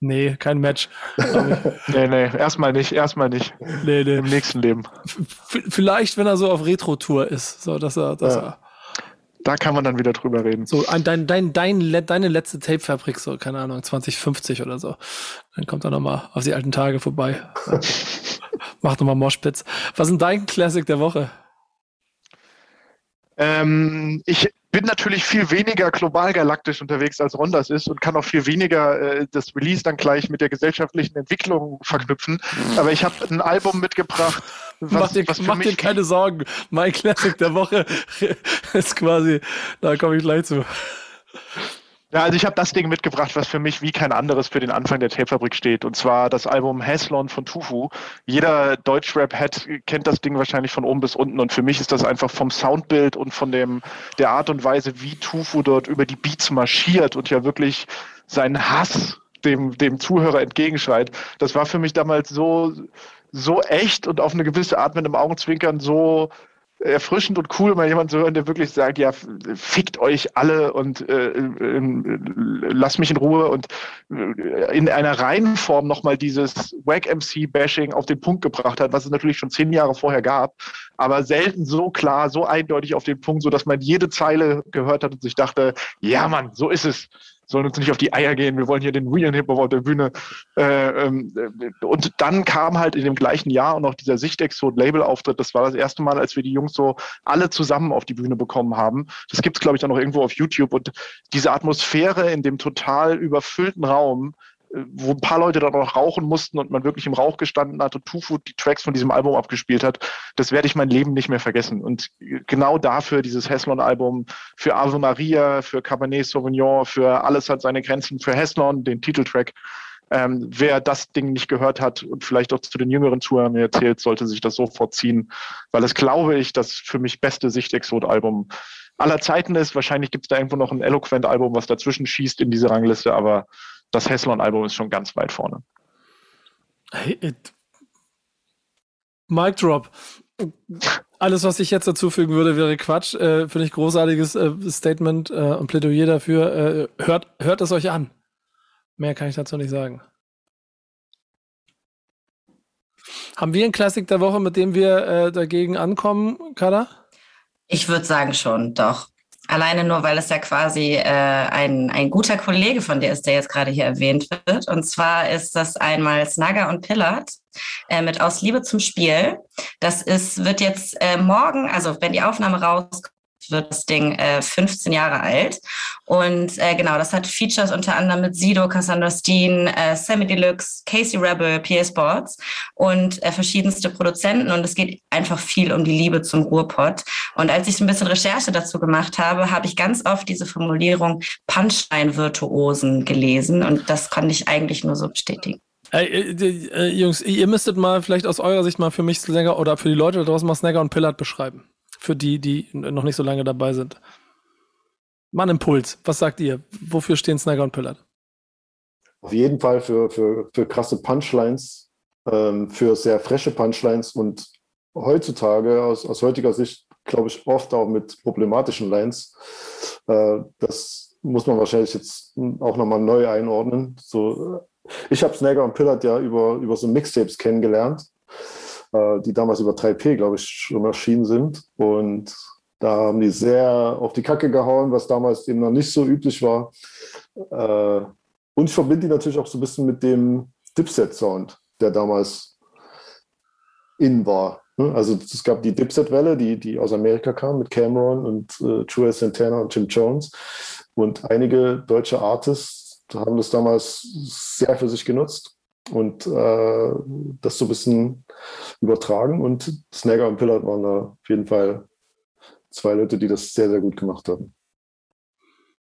Nee, kein Match. nee, nee, erstmal nicht, erstmal nicht. Nee, nee. Im nächsten Leben. V vielleicht, wenn er so auf Retro-Tour ist, so dass er, dass ja. er. Da kann man dann wieder drüber reden. So, dein, dein, dein, deine letzte Tape-Fabrik, so, keine Ahnung, 2050 oder so. Dann kommt er nochmal auf die alten Tage vorbei. Macht nochmal Moshpits. Was ist dein Classic der Woche? Ähm, ich bin natürlich viel weniger global galaktisch unterwegs als Ron das ist und kann auch viel weniger äh, das Release dann gleich mit der gesellschaftlichen Entwicklung verknüpfen. Aber ich habe ein Album mitgebracht. Was, mach dir, was mach dir keine Sorgen. Mein Classic der Woche ist quasi, da komme ich gleich zu. Ja, also ich habe das Ding mitgebracht, was für mich wie kein anderes für den Anfang der Tapefabrik steht. Und zwar das Album Heslon von Tufu. Jeder Deutschrap-Head kennt das Ding wahrscheinlich von oben bis unten. Und für mich ist das einfach vom Soundbild und von dem, der Art und Weise, wie Tufu dort über die Beats marschiert und ja wirklich seinen Hass dem, dem Zuhörer entgegenschreit. Das war für mich damals so, so echt und auf eine gewisse Art mit einem Augenzwinkern so erfrischend und cool, mal jemand zu hören, der wirklich sagt, ja, fickt euch alle und äh, äh, lasst mich in Ruhe und äh, in einer Reihenform nochmal dieses Wack MC Bashing auf den Punkt gebracht hat, was es natürlich schon zehn Jahre vorher gab, aber selten so klar, so eindeutig auf den Punkt, so dass man jede Zeile gehört hat und sich dachte, ja, Mann, so ist es sollen uns nicht auf die Eier gehen, wir wollen hier den realen Hip-Hop auf der Bühne. Äh, ähm, und dann kam halt in dem gleichen Jahr auch noch dieser Sichtexot-Label-Auftritt. Das war das erste Mal, als wir die Jungs so alle zusammen auf die Bühne bekommen haben. Das gibt's glaube ich, auch noch irgendwo auf YouTube. Und diese Atmosphäre in dem total überfüllten Raum, wo ein paar Leute dann noch rauchen mussten und man wirklich im Rauch gestanden hat und Tufu die Tracks von diesem Album abgespielt hat, das werde ich mein Leben nicht mehr vergessen. Und genau dafür dieses Heslon-Album, für Ave Maria, für Cabernet Sauvignon, für Alles hat seine Grenzen, für Heslon, den Titeltrack. Ähm, wer das Ding nicht gehört hat und vielleicht auch zu den jüngeren Zuhörern erzählt, sollte sich das sofort ziehen, weil es, glaube ich, das für mich beste Sicht-Exot-Album aller Zeiten ist. Wahrscheinlich gibt es da irgendwo noch ein Eloquent-Album, was dazwischen schießt in diese Rangliste, aber das Heslon-Album ist schon ganz weit vorne. Hey, it. Mic Drop. Alles, was ich jetzt dazufügen würde, wäre Quatsch. Äh, Finde ich großartiges äh, Statement äh, und Plädoyer dafür. Äh, hört, hört es euch an. Mehr kann ich dazu nicht sagen. Haben wir ein Classic der Woche, mit dem wir äh, dagegen ankommen, Kada? Ich würde sagen schon, doch. Alleine nur, weil es ja quasi äh, ein, ein guter Kollege von dir ist, der jetzt gerade hier erwähnt wird. Und zwar ist das einmal Snagger und Pillard äh, mit Aus Liebe zum Spiel. Das ist, wird jetzt äh, morgen, also wenn die Aufnahme rauskommt, wird das Ding äh, 15 Jahre alt. Und äh, genau, das hat Features unter anderem mit Sido, Cassandra Steen, äh, Sammy Deluxe, Casey Rebel, PA Sports und äh, verschiedenste Produzenten. Und es geht einfach viel um die Liebe zum Ruhrpott. Und als ich ein bisschen Recherche dazu gemacht habe, habe ich ganz oft diese Formulierung Punchline-Virtuosen gelesen. Und das konnte ich eigentlich nur so bestätigen. Ey, äh, äh, Jungs, ihr müsstet mal vielleicht aus eurer Sicht mal für mich Snagger oder für die Leute da draußen mal Snagger und Pillard beschreiben für die, die noch nicht so lange dabei sind. Mann Impuls, was sagt ihr? Wofür stehen Snagger und Pillard? Auf jeden Fall für, für, für krasse Punchlines, ähm, für sehr frische Punchlines und heutzutage aus, aus heutiger Sicht, glaube ich, oft auch mit problematischen Lines. Äh, das muss man wahrscheinlich jetzt auch nochmal neu einordnen. So, äh, ich habe Snagger und Pillard ja über, über so Mixtapes kennengelernt die damals über 3P, glaube ich, schon erschienen sind. Und da haben die sehr auf die Kacke gehauen, was damals eben noch nicht so üblich war. Äh, und ich verbinde die natürlich auch so ein bisschen mit dem Dipset-Sound, der damals in war. Ne? Also es gab die Dipset-Welle, die, die aus Amerika kam mit Cameron und äh, True Santana und Jim Jones. Und einige deutsche Artists haben das damals sehr für sich genutzt und äh, das so ein bisschen übertragen. Und Snagger und Pillard waren da auf jeden Fall zwei Leute, die das sehr, sehr gut gemacht haben.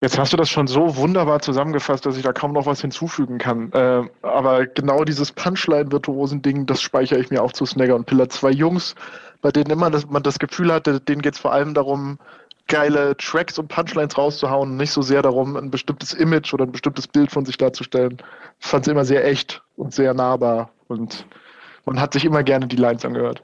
Jetzt hast du das schon so wunderbar zusammengefasst, dass ich da kaum noch was hinzufügen kann. Äh, aber genau dieses Punchline-Virtuosen-Ding, das speichere ich mir auch zu Snagger und Pillard. Zwei Jungs, bei denen immer das, man das Gefühl hatte, denen geht es vor allem darum, geile Tracks und Punchlines rauszuhauen nicht so sehr darum, ein bestimmtes Image oder ein bestimmtes Bild von sich darzustellen. Ich fand es immer sehr echt und sehr nahbar und man hat sich immer gerne die Lines angehört.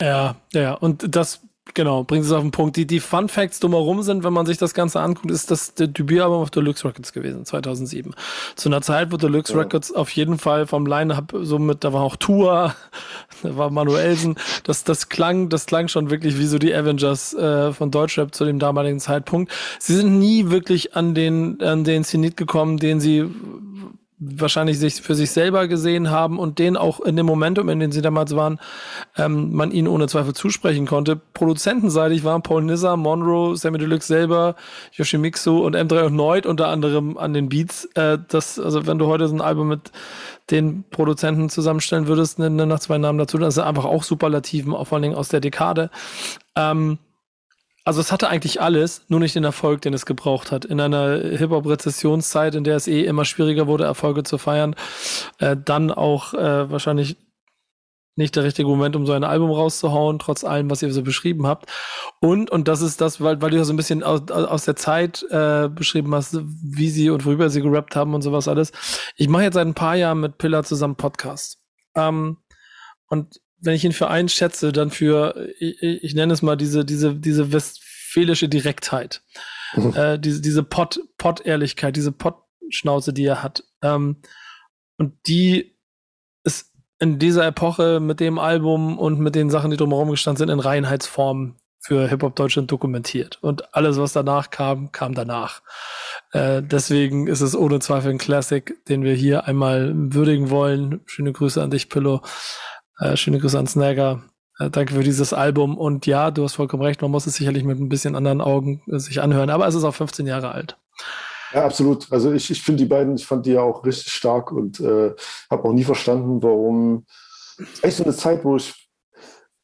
Ja, ja, und das Genau, bringt es auf den Punkt. Die, die Fun Facts drumherum sind, wenn man sich das Ganze anguckt, ist das der Debütalbum auf Deluxe Records gewesen, 2007. Zu einer Zeit, wo Deluxe ja. Records auf jeden Fall vom Line-Up so mit, da war auch Tour, da war Manuelsen, das, das klang, das klang schon wirklich wie so die Avengers äh, von Deutschrap zu dem damaligen Zeitpunkt. Sie sind nie wirklich an den, an den Zenit gekommen, den sie wahrscheinlich sich für sich selber gesehen haben und den auch in dem Momentum, in dem sie damals waren, ähm, man ihnen ohne Zweifel zusprechen konnte. Produzentenseitig waren Paul Nizza, Monroe, Sammy Deluxe selber, Yoshimitsu und M3 und Neut unter anderem an den Beats. Äh, das, also wenn du heute so ein Album mit den Produzenten zusammenstellen würdest, nimm noch zwei Namen dazu, das ist einfach auch Superlativen, vor allen Dingen aus der Dekade. Ähm, also es hatte eigentlich alles, nur nicht den Erfolg, den es gebraucht hat. In einer Hip-Hop-Rezessionszeit, in der es eh immer schwieriger wurde, Erfolge zu feiern, äh, dann auch äh, wahrscheinlich nicht der richtige Moment, um so ein Album rauszuhauen, trotz allem, was ihr so beschrieben habt. Und, und das ist das, weil, weil du ja so ein bisschen aus, aus der Zeit äh, beschrieben hast, wie sie und worüber sie gerappt haben und sowas alles. Ich mache jetzt seit ein paar Jahren mit Pillar zusammen Podcast. Ähm, und wenn ich ihn für einen schätze, dann für, ich, ich nenne es mal diese, diese, diese westfälische Direktheit. Mhm. Äh, diese, diese Pott, Pott-Ehrlichkeit, diese Pott-Schnauze, die er hat. Ähm, und die ist in dieser Epoche mit dem Album und mit den Sachen, die drumherum gestanden sind, in Reinheitsform für Hip-Hop Deutschland dokumentiert. Und alles, was danach kam, kam danach. Äh, deswegen ist es ohne Zweifel ein Classic, den wir hier einmal würdigen wollen. Schöne Grüße an dich, Pillow. Äh, schöne Grüße an Snagger. Äh, danke für dieses Album. Und ja, du hast vollkommen recht, man muss es sicherlich mit ein bisschen anderen Augen äh, sich anhören, aber es ist auch 15 Jahre alt. Ja, absolut. Also ich, ich finde die beiden, ich fand die ja auch richtig stark und äh, habe auch nie verstanden, warum. Es ist echt so eine Zeit, wo ich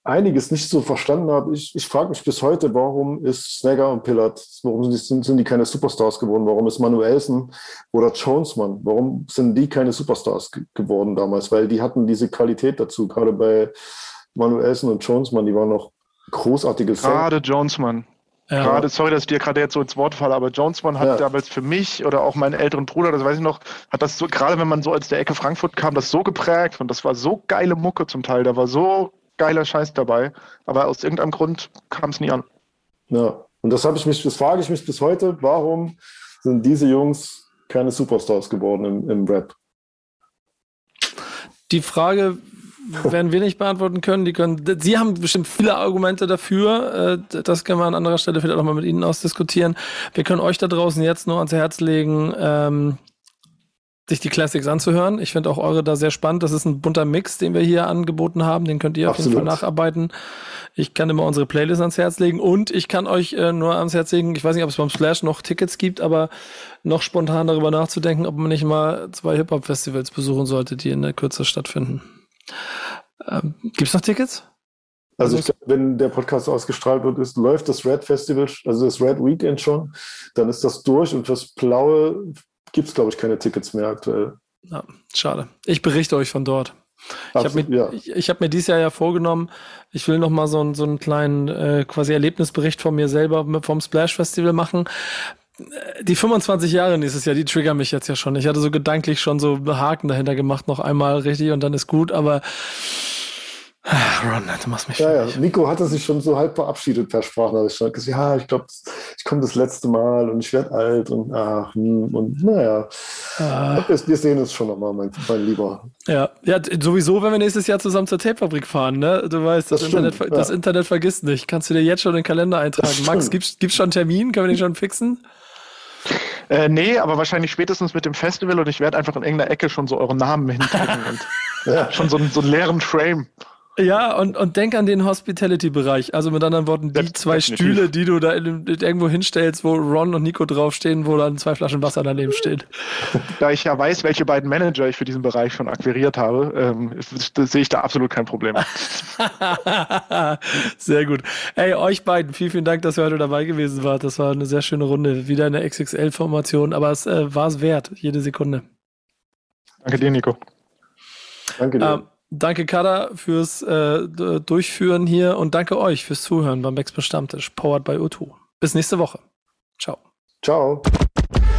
einiges nicht so verstanden habe. Ich, ich frage mich bis heute, warum ist Snagger und Pillard, warum sind, sind die keine Superstars geworden? Warum ist Manuelsen oder Jonesman, warum sind die keine Superstars geworden damals? Weil die hatten diese Qualität dazu. Gerade bei Manuelsen und Jonesman, die waren noch großartige Gerade Jonesman. Ja. Gerade, sorry, dass ich dir gerade jetzt so ins Wort falle, aber Jonesman hat ja. damals für mich oder auch meinen älteren Bruder, das weiß ich noch, hat das so, gerade wenn man so als der Ecke Frankfurt kam, das so geprägt und das war so geile Mucke zum Teil, da war so geiler Scheiß dabei, aber aus irgendeinem Grund kam es nie an. Ja, und das habe ich mich, das frage ich mich bis heute, warum sind diese Jungs keine Superstars geworden im, im Rap? Die Frage werden wir nicht beantworten können. Die können, Sie haben bestimmt viele Argumente dafür. Äh, das können wir an anderer Stelle vielleicht auch mal mit Ihnen ausdiskutieren. Wir können euch da draußen jetzt nur ans Herz legen, ähm, sich die Classics anzuhören. Ich finde auch eure da sehr spannend. Das ist ein bunter Mix, den wir hier angeboten haben. Den könnt ihr Absolut. auf jeden Fall nacharbeiten. Ich kann immer unsere Playlist ans Herz legen und ich kann euch äh, nur ans Herz legen, ich weiß nicht, ob es beim Splash noch Tickets gibt, aber noch spontan darüber nachzudenken, ob man nicht mal zwei Hip-Hop-Festivals besuchen sollte, die in der Kürze stattfinden. Ähm, es noch Tickets? Also ich glaube, wenn der Podcast ausgestrahlt wird, ist, läuft das Red Festival, also das Red Weekend schon, dann ist das durch und das Blaue gibt es, glaube ich, keine Tickets mehr aktuell. Ja, schade. Ich berichte euch von dort. Ich habe mir, ja. ich, ich hab mir dieses Jahr ja vorgenommen, ich will noch mal so, einen, so einen kleinen äh, quasi Erlebnisbericht von mir selber vom Splash Festival machen. Die 25 Jahre nächstes Jahr, die triggern mich jetzt ja schon. Ich hatte so gedanklich schon so Haken dahinter gemacht, noch einmal richtig und dann ist gut, aber Ron, du machst mich ja, ja. Nico hatte sich schon so halb verabschiedet per Sprachnachricht. gesagt, ja, ich glaube, ich komme das letzte Mal und ich werde alt und ach, hm, und naja. Ah. Wir, wir sehen uns schon nochmal, mein, mein Lieber. Ja, ja, sowieso, wenn wir nächstes Jahr zusammen zur Tapefabrik fahren, ne? Du weißt, das, das Internet, ja. das Internet vergisst nicht. Kannst du dir jetzt schon den Kalender eintragen. Max, gibt's, gibt's schon einen Termin? Können wir den schon fixen? Äh, nee, aber wahrscheinlich spätestens mit dem Festival und ich werde einfach in irgendeiner Ecke schon so eure Namen hinkriegen und ja. schon so, so einen leeren Frame. Ja, und, und denk an den Hospitality-Bereich. Also mit anderen Worten, die zwei definitiv. Stühle, die du da in, irgendwo hinstellst, wo Ron und Nico draufstehen, wo dann zwei Flaschen Wasser daneben steht. Da ich ja weiß, welche beiden Manager ich für diesen Bereich schon akquiriert habe, ähm, sehe ich da absolut kein Problem. sehr gut. Ey, euch beiden, vielen, vielen Dank, dass ihr heute dabei gewesen wart. Das war eine sehr schöne Runde. Wieder eine XXL-Formation, aber es äh, war es wert, jede Sekunde. Danke dir, Nico. Danke dir. Ähm, Danke, Kada, fürs äh, Durchführen hier und danke euch fürs Zuhören beim Backspin Stammtisch, powered by O2. Bis nächste Woche. Ciao. Ciao.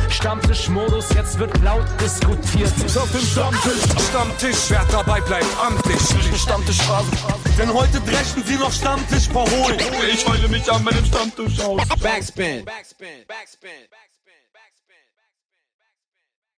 Stammtischmodus, jetzt wird laut diskutiert. Ist auf dem Stammtisch, Stammtisch, wer dabei bleibt, amtlich. Stammtisch Phase. Denn heute brechen sie noch Stammtisch verholen. Ich heule mich an meinem Stammtisch aus. Backspin. Backspin. Backspin. Backspin.